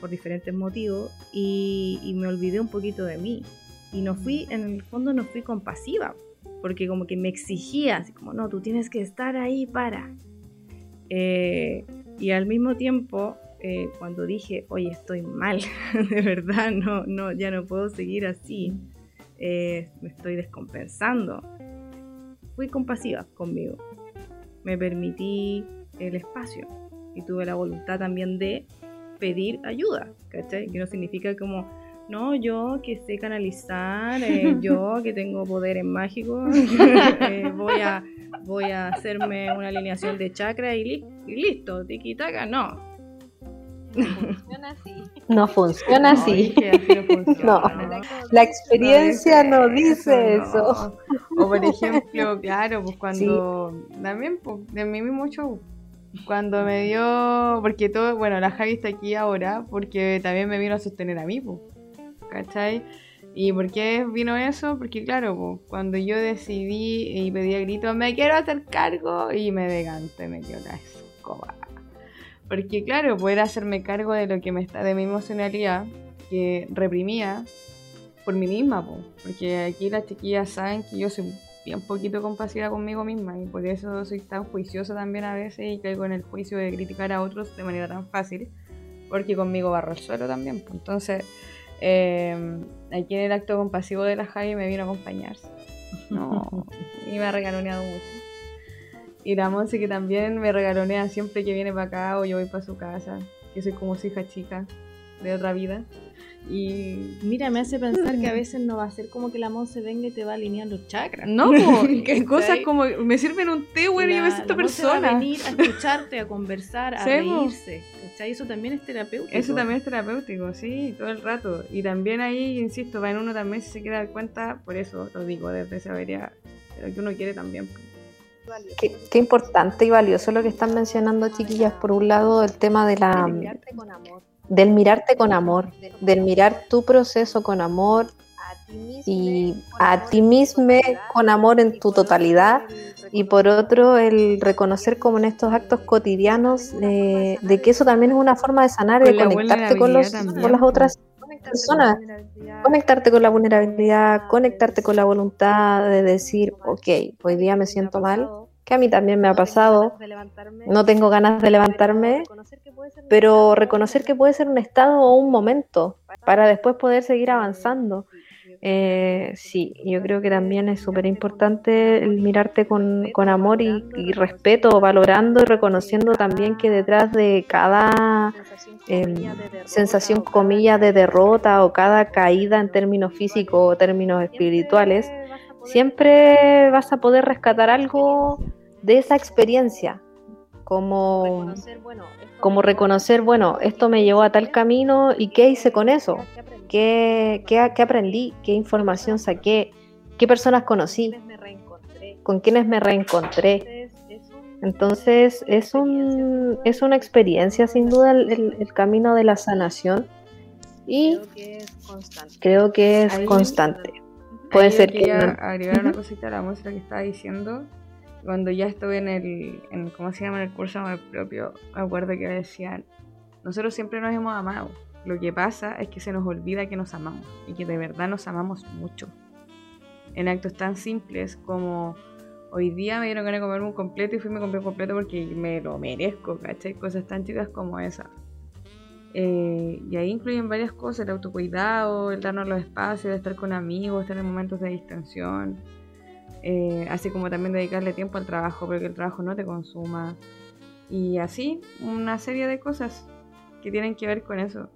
por diferentes motivos y, me olvidé un poquito de mí. Y no fui, en el fondo no fui compasiva, porque como que me exigía, así como, no, tú tienes que estar ahí para. Eh, y al mismo tiempo, eh, cuando dije, oye, estoy mal, [laughs] de verdad, no, no, ya no puedo seguir así, eh, me estoy descompensando, fui compasiva conmigo. Me permití el espacio y tuve la voluntad también de pedir ayuda, ¿cachai? Que no significa como, no, yo que sé canalizar, eh, [laughs] yo que tengo poderes mágicos, [laughs] eh, voy, a, voy a hacerme una alineación de chakra y, listo, tiki-taka, no. No funciona así. No funciona así. [laughs] No, la experiencia no, dice eso. O por ejemplo, claro, pues cuando también pues, de mí mismo show cuando me dio, porque todo, bueno, la Javi está aquí ahora porque también me vino a sostener a mí, pues, ¿cachai? ¿Y por qué vino eso? Porque claro, pues, cuando yo decidí y pedí a grito, me quiero hacer cargo, y me deganté, me dio la escoba. Porque claro, poder hacerme cargo de lo que me está, de mi emocionalidad, que reprimía por mí misma, pues, porque aquí las chiquillas saben que yo soy un poquito compasiva conmigo misma y por eso soy tan juiciosa también a veces y caigo en el juicio de criticar a otros de manera tan fácil porque conmigo barro el suelo también. pues. Entonces, eh, aquí en el acto compasivo de la Javi me vino a acompañarse. No, [laughs] y me ha regaloneado mucho. Y la Monse que también me regalonea siempre que viene para acá o yo voy para su casa, que soy como su hija chica de otra vida. Y Mira, me hace pensar que a veces no va a ser como que la Monse venga y te va a alinear los chakras. no, que [laughs] cosas como me sirven un té, bueno, y yo me La- siento Monse va a persona. venir a escucharte, a conversar, a po. reírse. ¿cachai? Eso también es terapéutico. Eso también es terapéutico, sí, todo el rato. Y también ahí, insisto, va en uno también si se quiere dar cuenta, por eso lo digo, desde de lo que uno quiere también. Qué, qué importante y valioso lo que están mencionando, chiquillas. Por un lado, el tema de la, del mirarte con amor, del mirar tu proceso con amor y a ti mismo con amor en tu totalidad. Y por otro, el reconocer como en estos actos cotidianos eh, de que eso también es una forma de sanar de conectarte con, los, con las otras personas. Conectarte con la vulnerabilidad, conectarte con la voluntad de decir, ok, hoy día me siento mal, que a mí también me ha pasado, no tengo ganas de levantarme, pero reconocer que puede ser un estado o un momento para después poder seguir avanzando. Eh, sí, yo creo que también es súper importante el mirarte con, con amor y, y respeto, valorando y reconociendo también que detrás de cada em, sensación, comillas, de derrota o cada caída en términos físicos o términos espirituales, siempre vas a poder rescatar algo de esa experiencia, como, como reconocer, bueno, esto me llevó a tal camino y qué hice con eso, qué, qué, qué aprendí, qué información saqué, qué personas conocí, con quiénes me reencontré. Entonces es, un, es una experiencia sin duda el, el- camino de la sanación y creo que es constante. Puede Ahí ser que quería no- agregar una cosita a la música que estaba diciendo. Cuando ya estuve en el, en, ¿cómo se llama? En el curso amor propio, me acuerdo que decían, nosotros siempre nos hemos amado. Lo que pasa es que se nos olvida que nos amamos y que de verdad nos amamos mucho. En actos tan simples como hoy día me dieron ganas de comerme un completo y fui y me compré un completo porque me lo merezco, ¿cachai? Cosas tan chicas como esas. Eh, y ahí incluyen varias cosas, el autocuidado, el darnos los espacios, de estar con amigos, tener momentos de distensión, eh, así como también dedicarle tiempo al trabajo, porque el trabajo no te consuma. Y así, una serie de cosas que tienen que ver con eso.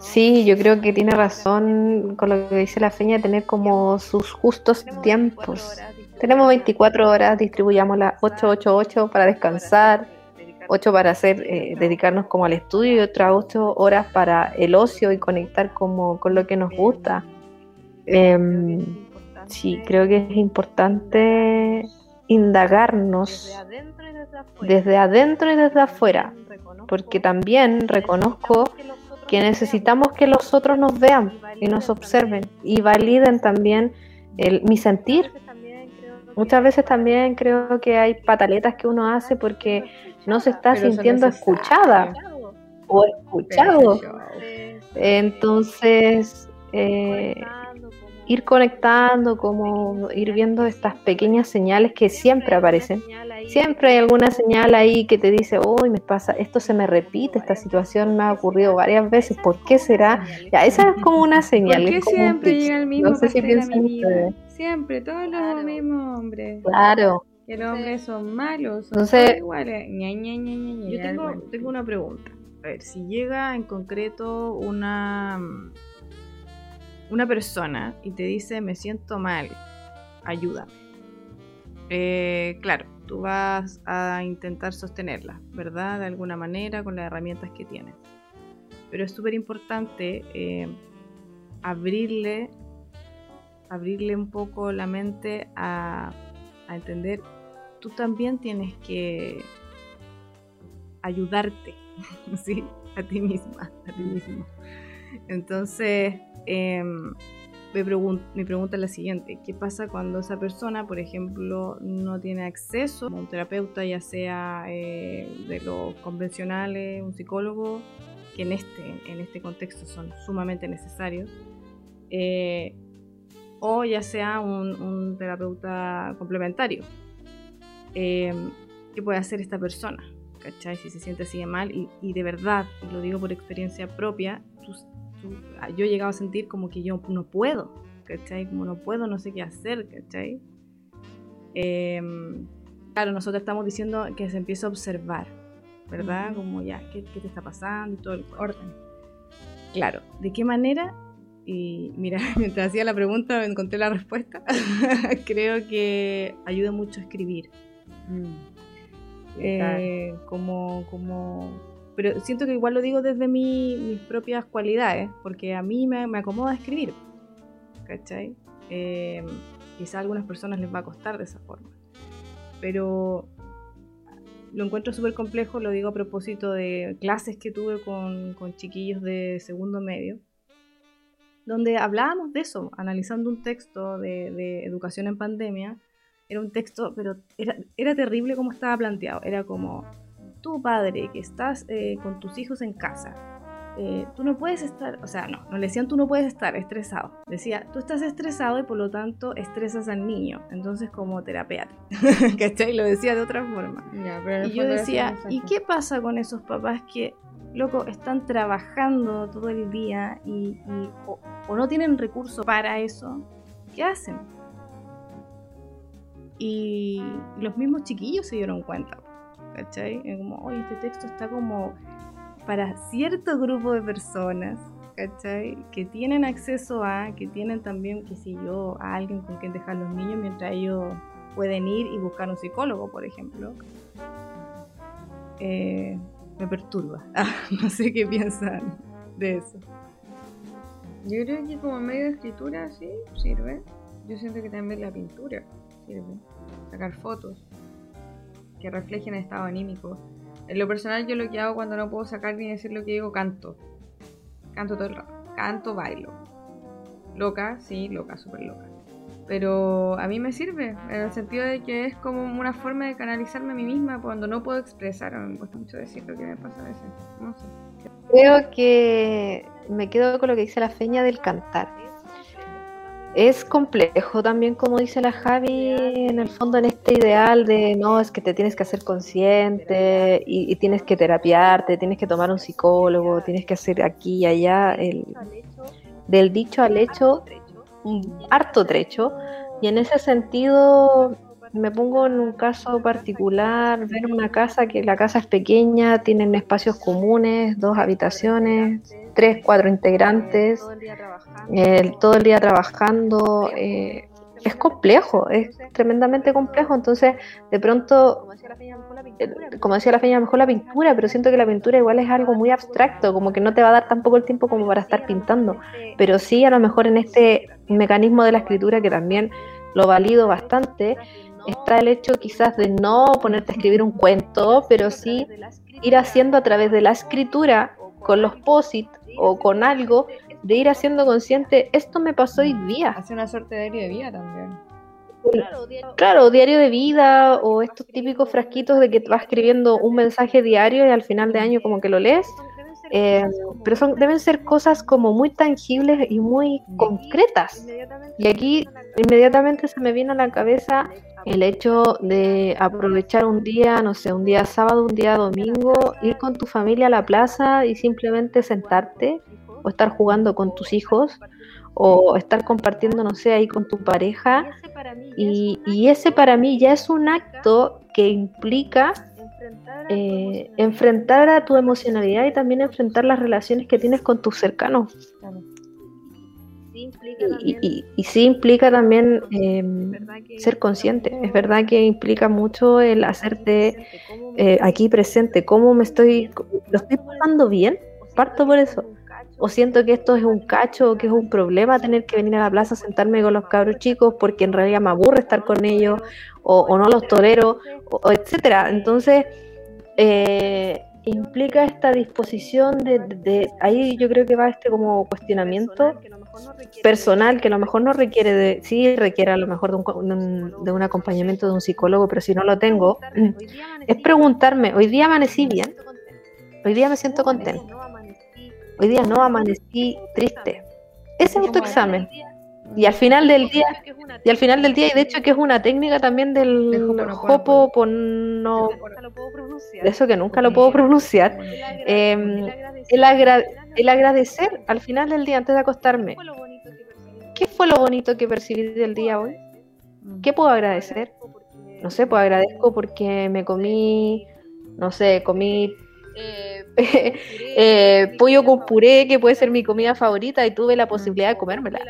Sí, yo creo que tiene razón con lo que dice la feña, tener como sus justos tiempos. Tenemos 24 horas, distribuyamos las 8, 8, 8 para descansar, 8 para hacer, eh, dedicarnos como al estudio y otras 8 horas para el ocio y conectar como con lo que nos gusta. Em, sí, creo que es importante indagarnos desde adentro y desde afuera, porque también reconozco que necesitamos que los otros nos vean y nos observen y validen también el, mi sentir. Muchas veces también creo que hay pataletas que uno hace porque no se está Pero sintiendo escuchada o escuchado. Entonces, eh, ir conectando, como ir viendo estas pequeñas señales que siempre aparecen. Siempre hay alguna señal ahí que te dice, uy, me pasa, esto se me repite, esta situación me ha ocurrido varias veces, ¿por qué será? Ya, esa es como una [laughs] señal. ¿Por qué un siempre llega el mismo No sé si piensan. Siempre, todos los mismos hombres. Claro. Que los hombres son malos, son Entonces- iguales. Ña, Ña, Ña, Ña, Ña, Yo tengo, una pregunta. A ver, si llega en concreto una, una persona y te dice me siento mal, ayúdame. Eh, claro, tú vas a intentar sostenerla, ¿verdad? De alguna manera con las herramientas que tienes. Pero es súper importante eh, abrirle, abrirle un poco la mente a, a entender, tú también tienes que ayudarte, [laughs] ¿sí? A ti misma, a ti mismo. Entonces, em, me pregun- pregunta la siguiente, ¿qué pasa cuando esa persona, por ejemplo, no tiene acceso a un terapeuta, ya sea eh, de los convencionales, un psicólogo, que en este, en este contexto son sumamente necesarios, eh, o ya sea un terapeuta complementario? Em, ¿Qué puede hacer esta persona? ¿cachai? Si se siente así de mal y, de verdad, y lo digo por experiencia propia, ah, yo he llegado a sentir como que yo no puedo, ¿cachai? Como no puedo, no sé qué hacer, ¿cachai? Em, claro, nosotros estamos diciendo que se empieza a observar, ¿verdad? Como ya, ¿qué, te está pasando? Y todo el orden. Claro, ¿de qué manera? Y mira, [laughs] mientras hacía la pregunta encontré la respuesta. [laughs] Creo que ayuda mucho a escribir. Mm. Eh, como, como, pero siento que igual lo digo desde mis propias cualidades, porque a mí me, me acomoda escribir, ¿cachai? Eh, quizá a algunas personas les va a costar de esa forma, pero lo encuentro súper complejo, lo digo a propósito de clases que tuve con, con chiquillos de segundo medio, donde hablábamos de eso, analizando un texto de, de educación en pandemia, era un texto, pero era, era terrible como estaba planteado. Era como, tu padre que estás eh, con tus hijos en casa, eh, tú no puedes estar, o sea, no, no le decían tú no puedes estar estresado. Decía, tú estás estresado y por lo tanto estresas al niño. Entonces, como terapéate. [laughs] ¿Cachai? Lo decía de otra forma. y yo decía, ¿y qué pasa con esos papás que, loco, están trabajando todo el día y, o no tienen recursos para eso? ¿Qué hacen? Y los mismos chiquillos se dieron cuenta, ¿cachai? como, oye, este texto está como para cierto grupo de personas, ¿cachai? Que tienen acceso a, que tienen también, qué sé yo, a alguien con quien dejar los niños mientras ellos pueden ir y buscar un psicólogo, por ejemplo. Eh, me perturba. [laughs] no sé qué piensan de eso. Yo creo que como medio de escritura sí sirve. Yo siento que también la pintura sirve sacar fotos que reflejen el estado anímico. En lo personal yo lo que hago cuando no puedo sacar ni decir lo que digo, canto. Canto todo el rato. Canto, bailo. Loca, sí, loca, súper loca. Pero a mí me sirve, en el sentido de que es como una forma de canalizarme a mí misma cuando no puedo expresar. Me cuesta mucho decir lo que me pasa a veces. Creo que me quedo con lo que dice la feña del cantar es complejo también, como dice la Javi, en el fondo en este ideal de no, es que te tienes que hacer consciente y, tienes que terapiarte, tienes que tomar un psicólogo, tienes que hacer aquí y allá, el, del dicho al hecho, un harto trecho. Y en ese sentido, me pongo en un caso particular, ver una casa que la casa es pequeña, tienen espacios comunes, dos habitaciones, tres, cuatro integrantes, todo el día trabajando. Eh, es complejo, es tremendamente complejo. Entonces, de pronto, como decía la feña, mejor la pintura, pero siento que la pintura igual es algo muy abstracto, como que no te va a dar tampoco el tiempo como para estar pintando. Pero sí, a lo mejor en este mecanismo de la escritura, que también lo valido bastante, está el hecho quizás de no ponerte a escribir un cuento, pero sí ir haciendo a través de la escritura con los posits o con algo de ir haciendo consciente, esto me pasó hoy día. Hace una suerte de diario de vida también. Claro, diario de vida o estos típicos frasquitos de que te vas escribiendo un mensaje diario y al final de año como que lo lees. Eh, pero son, deben ser cosas como muy tangibles y muy concretas. Y aquí inmediatamente se me viene a la cabeza el hecho de aprovechar un día, no sé, un día sábado, un día domingo, ir con tu familia a la plaza y simplemente sentarte o estar jugando con tus hijos o estar compartiendo, no sé, ahí con tu pareja. Y, y ese para mí ya es un acto que implica eh, enfrentar a tu emocionalidad y también enfrentar las relaciones que tienes con tus cercanos. Y, y, sí implica también em, ser consciente. Es verdad que implica mucho el hacerte eh, aquí presente. ¿Cómo me estoy, lo estoy pasando bien? Parto por eso o siento que esto es un cacho o que es un problema tener que venir a la plaza a sentarme con los cabros chicos porque en realidad me aburre estar con ellos o, no los tolero, o, etcétera. Entonces, eh, implica esta disposición de, ahí yo creo que va este como cuestionamiento personal que a lo mejor no requiere de, sí requiere a lo mejor de un, de un acompañamiento de un psicólogo, pero si no lo tengo, [clears throat] es preguntarme, hoy día amanecí bien, hoy día me siento contento Hoy día no amanecí triste. Ese autoexamen. Y al final del día, y al final del día, y de hecho que es una técnica también del pronunciar. de eso que nunca lo puedo pronunciar, el, agra- el agradecer al final del día antes de acostarme. ¿Qué fue lo bonito que percibí del día hoy? ¿Qué puedo agradecer? No sé, pues agradezco porque me comí, no sé, comí eh, [laughs] pollo con puré, que puede ser mi comida favorita, y tuve la posibilidad de comérmela.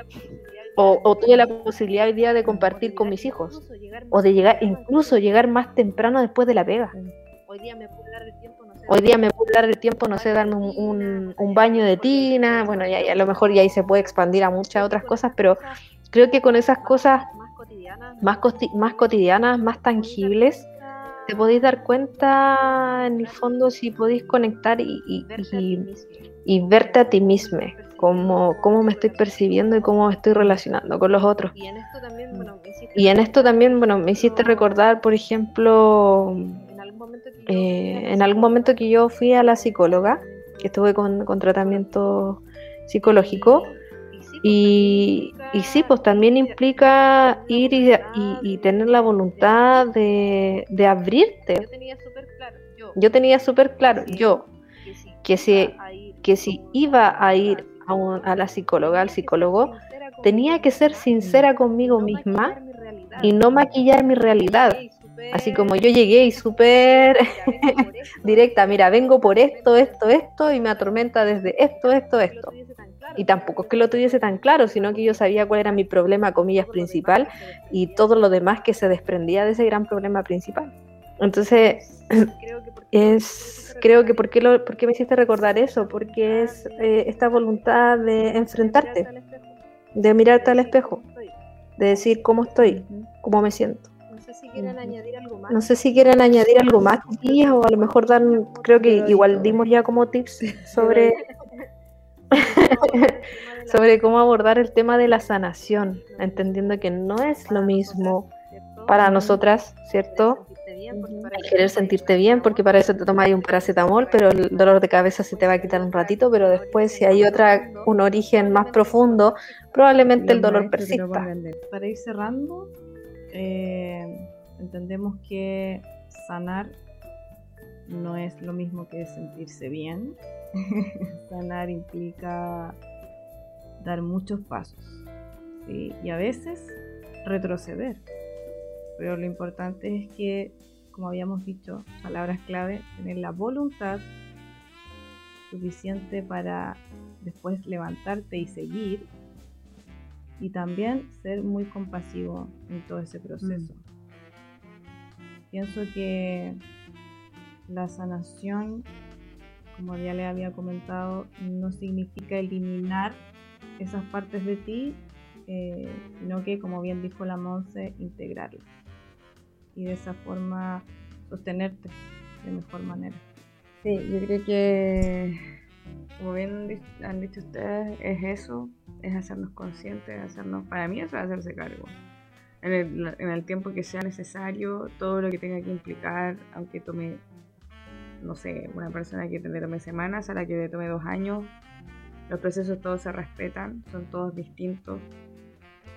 O, o tuve la posibilidad hoy día de compartir con mis hijos. O de llegar, incluso llegar más temprano después de la pega. Hoy día me pude dar el tiempo, no sé. Hoy día me pude dar el tiempo, no sé, darme un, un- un baño de tina. Bueno, ya, ya a lo mejor ya ahí se puede expandir a muchas otras cosas, pero creo que con esas cosas más más cotidianas, más tangibles, te podéis dar cuenta en el fondo si podéis conectar y, y- y- y verte a ti mismo, cómo, cómo me estoy percibiendo y cómo me estoy relacionando con los otros. Y en esto también, bueno, me hiciste Y en esto también, bueno, me hiciste recordar, por ejemplo, en algún momento que yo eh, en algún momento que yo fui a la psicóloga, que estuve con, con tratamiento psicológico, y, y sí, pues también implica ir y, y- y tener la voluntad de, de abrirte. yo tenía súper claro, yo, que si, que si, iba a ir que si iba a ir a, un- a la psicóloga, al psicólogo, tenía que ser sincera conmigo misma y no maquillar mi realidad. Así como yo llegué y súper [laughs] directa, mira, vengo por esto, esto, esto, y me atormenta desde esto, esto, esto. Y tampoco es que lo tuviese tan claro, sino que yo sabía cuál era mi problema, comillas, principal y todo lo demás que se desprendía de ese gran problema principal. Entonces, es, creo que, ¿por qué, lo, por qué me hiciste recordar eso? Porque es eh, esta voluntad de enfrentarte, de mirarte al espejo, de decir cómo estoy, cómo me siento. No sé si quieren añadir algo más. No sé si quieren añadir algo más, o a lo mejor dan, creo que igual dimos ya como tips [laughs] sobre, [laughs] sobre cómo abordar el tema de la sanación, entendiendo que no es lo mismo para nosotras, ¿cierto? El querer sentirte bien, porque para eso te tomas ahí un paracetamol, pero el dolor de cabeza se te va a quitar un ratito, pero después si hay otra, un origen más profundo, probablemente el dolor persista. Para ir cerrando, eh, entendemos que sanar no es lo mismo que sentirse bien. [laughs] sanar implica dar muchos pasos ¿sí? y a veces retroceder. Pero lo importante es que, como habíamos dicho, palabras clave, tener la voluntad suficiente para después levantarte y seguir y también ser muy compasivo en todo ese proceso. Pienso que la sanación, como ya le había comentado, no significa eliminar esas partes de ti, eh, sino que, como bien dijo la Monse, integrarlas y de esa forma sostenerte de mejor manera. Sí, yo creo que, como bien han dicho ustedes, es eso, es hacernos conscientes, hacernos, para mí eso es hacerse cargo. En el, en el tiempo que sea necesario, todo lo que tenga que implicar, aunque tome, no sé, una persona que le tome semanas, a la que le tome dos años, los procesos todos se respetan, son todos distintos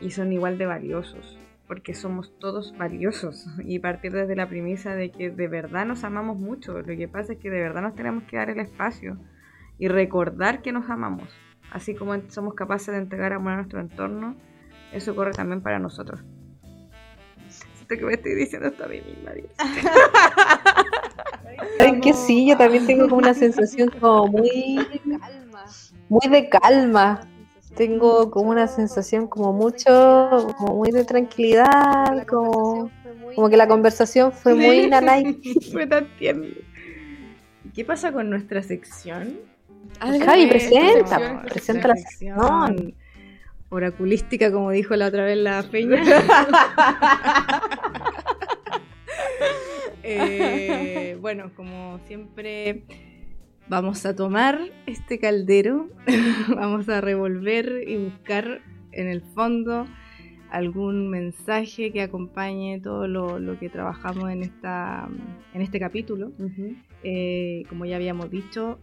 y son igual de valiosos, porque somos todos valiosos [laughs] y partir desde la premisa de que de verdad nos amamos mucho. Lo que pasa es que de verdad nos tenemos que dar el espacio y recordar que nos amamos. Así como somos capaces de entregar amor a nuestro entorno, eso corre también para nosotros. Siento que me estoy diciendo esto a mí misma. [laughs] ¿Saben que sí? Yo también tengo como una sensación como [laughs] muy, Calma. muy de calma. Tengo como una sensación como mucho, como muy de tranquilidad, como, como que la conversación fue muy [laughs] nanay. [laughs] Fue tan tierno. ¿Qué pasa con nuestra sección? Javi, presenta, sección, presenta la sección. Oraculística, como dijo la otra vez la Peña. Eh, bueno, como siempre, vamos a tomar este caldero, [laughs] vamos a revolver y buscar en el fondo algún mensaje que acompañe todo lo, lo que trabajamos en, esta, en este capítulo. Eh, como ya habíamos dicho,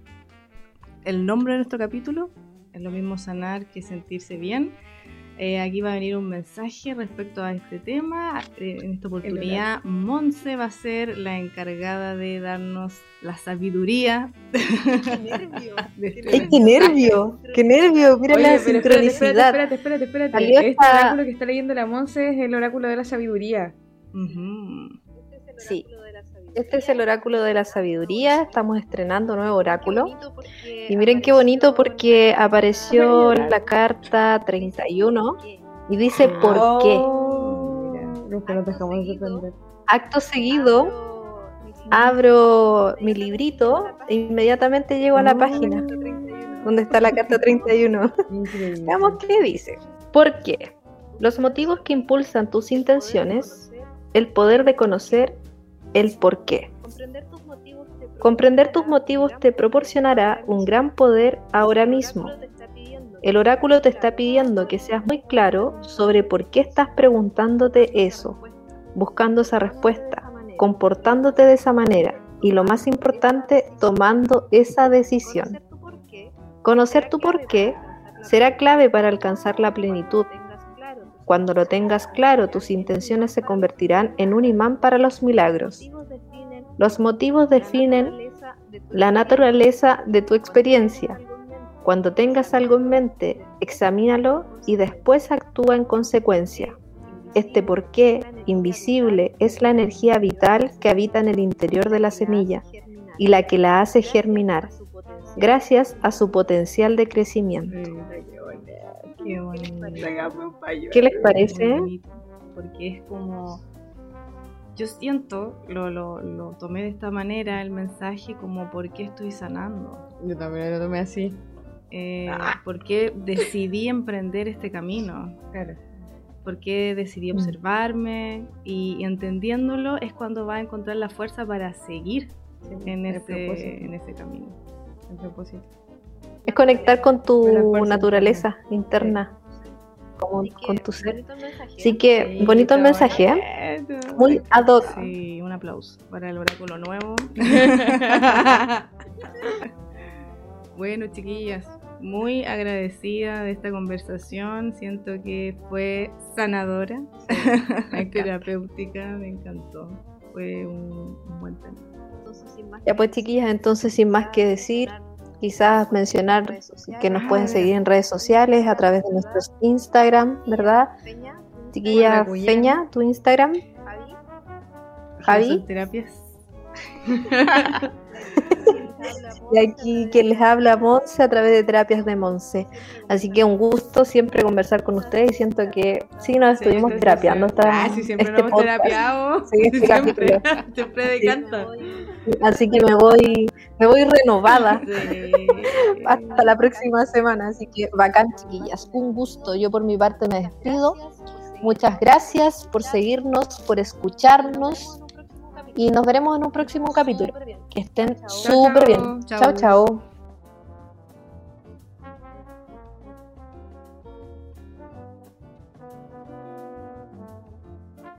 el nombre de nuestro capítulo es lo mismo sanar que sentirse bien. Eh, aquí va a venir un mensaje respecto a este tema. Eh, en esta oportunidad, Monse va a ser la encargada de darnos la sabiduría. ¡Qué nervio! [laughs] ¡Qué nervio! ¡Qué nervio! Mira la sincronicidad. Espérate, espérate, espérate. espérate. Este oráculo que está leyendo la Monse es el oráculo de la sabiduría. Sí. Este es el oráculo de la sabiduría. Estamos estrenando un nuevo oráculo. Y miren qué bonito porque apareció la carta 31 y dice por qué. Acto seguido, abro mi librito e inmediatamente llego a la página donde está la carta 31. Veamos qué dice. ¿Por qué? Los motivos que impulsan tus intenciones, el poder de conocer el por qué. Comprender tus motivos te proporcionará un gran poder ahora mismo. El oráculo te está pidiendo que seas muy claro sobre por qué estás preguntándote eso, buscando esa respuesta, comportándote de esa manera y lo más importante, tomando esa decisión. Conocer tu por qué será clave para alcanzar la plenitud. Cuando lo tengas claro, tus intenciones se convertirán en un imán para los milagros. Los motivos definen la naturaleza de tu experiencia. Cuando tengas algo en mente, examínalo y después actúa en consecuencia. Este porqué invisible es la energía vital que habita en el interior de la semilla y la que la hace germinar, gracias a su potencial de crecimiento. ¿Qué les parece? Porque es como. Yo siento, lo, lo, tomé de esta manera, el mensaje, como por qué estoy sanando. Yo también lo tomé así. Eh, ah. ¿Por qué decidí emprender este camino? Claro. ¿Por qué decidí mm. observarme? Y, entendiéndolo es cuando va a encontrar la fuerza para seguir en, ese, en ese camino. El propósito. Es conectar con tu naturaleza interna, con tu ser. Así que bonito el mensaje, ¿eh? Muy ad hoc. Sí, un aplauso para el oráculo nuevo. [laughs] bueno, chiquillas, muy agradecida de esta conversación. Siento que fue sanadora, [laughs] terapéutica, me encantó. Fue un, un buen tema. Ya pues, chiquillas, entonces sin más que decir, quizás mencionar que nos pueden seguir en redes sociales a través de nuestros Instagram, ¿verdad? Chiquilla Peña, tu Instagram. Javi. Terapias. [laughs] y aquí quien les habla Monse a través de Terapias de Monse. Así que un gusto siempre conversar con ustedes y siento que sí nos estuvimos terapiando. Ah, sí, siempre este nos hemos terapiado. Sí, siempre, siempre [laughs] de encanta. Así que me voy, me voy renovada [laughs] hasta la próxima semana. Así que bacán, chiquillas. Un gusto. Yo por mi parte me despido. Muchas gracias por seguirnos, por escucharnos. Y nos veremos en un próximo capítulo. Que estén súper bien. Chao, chao.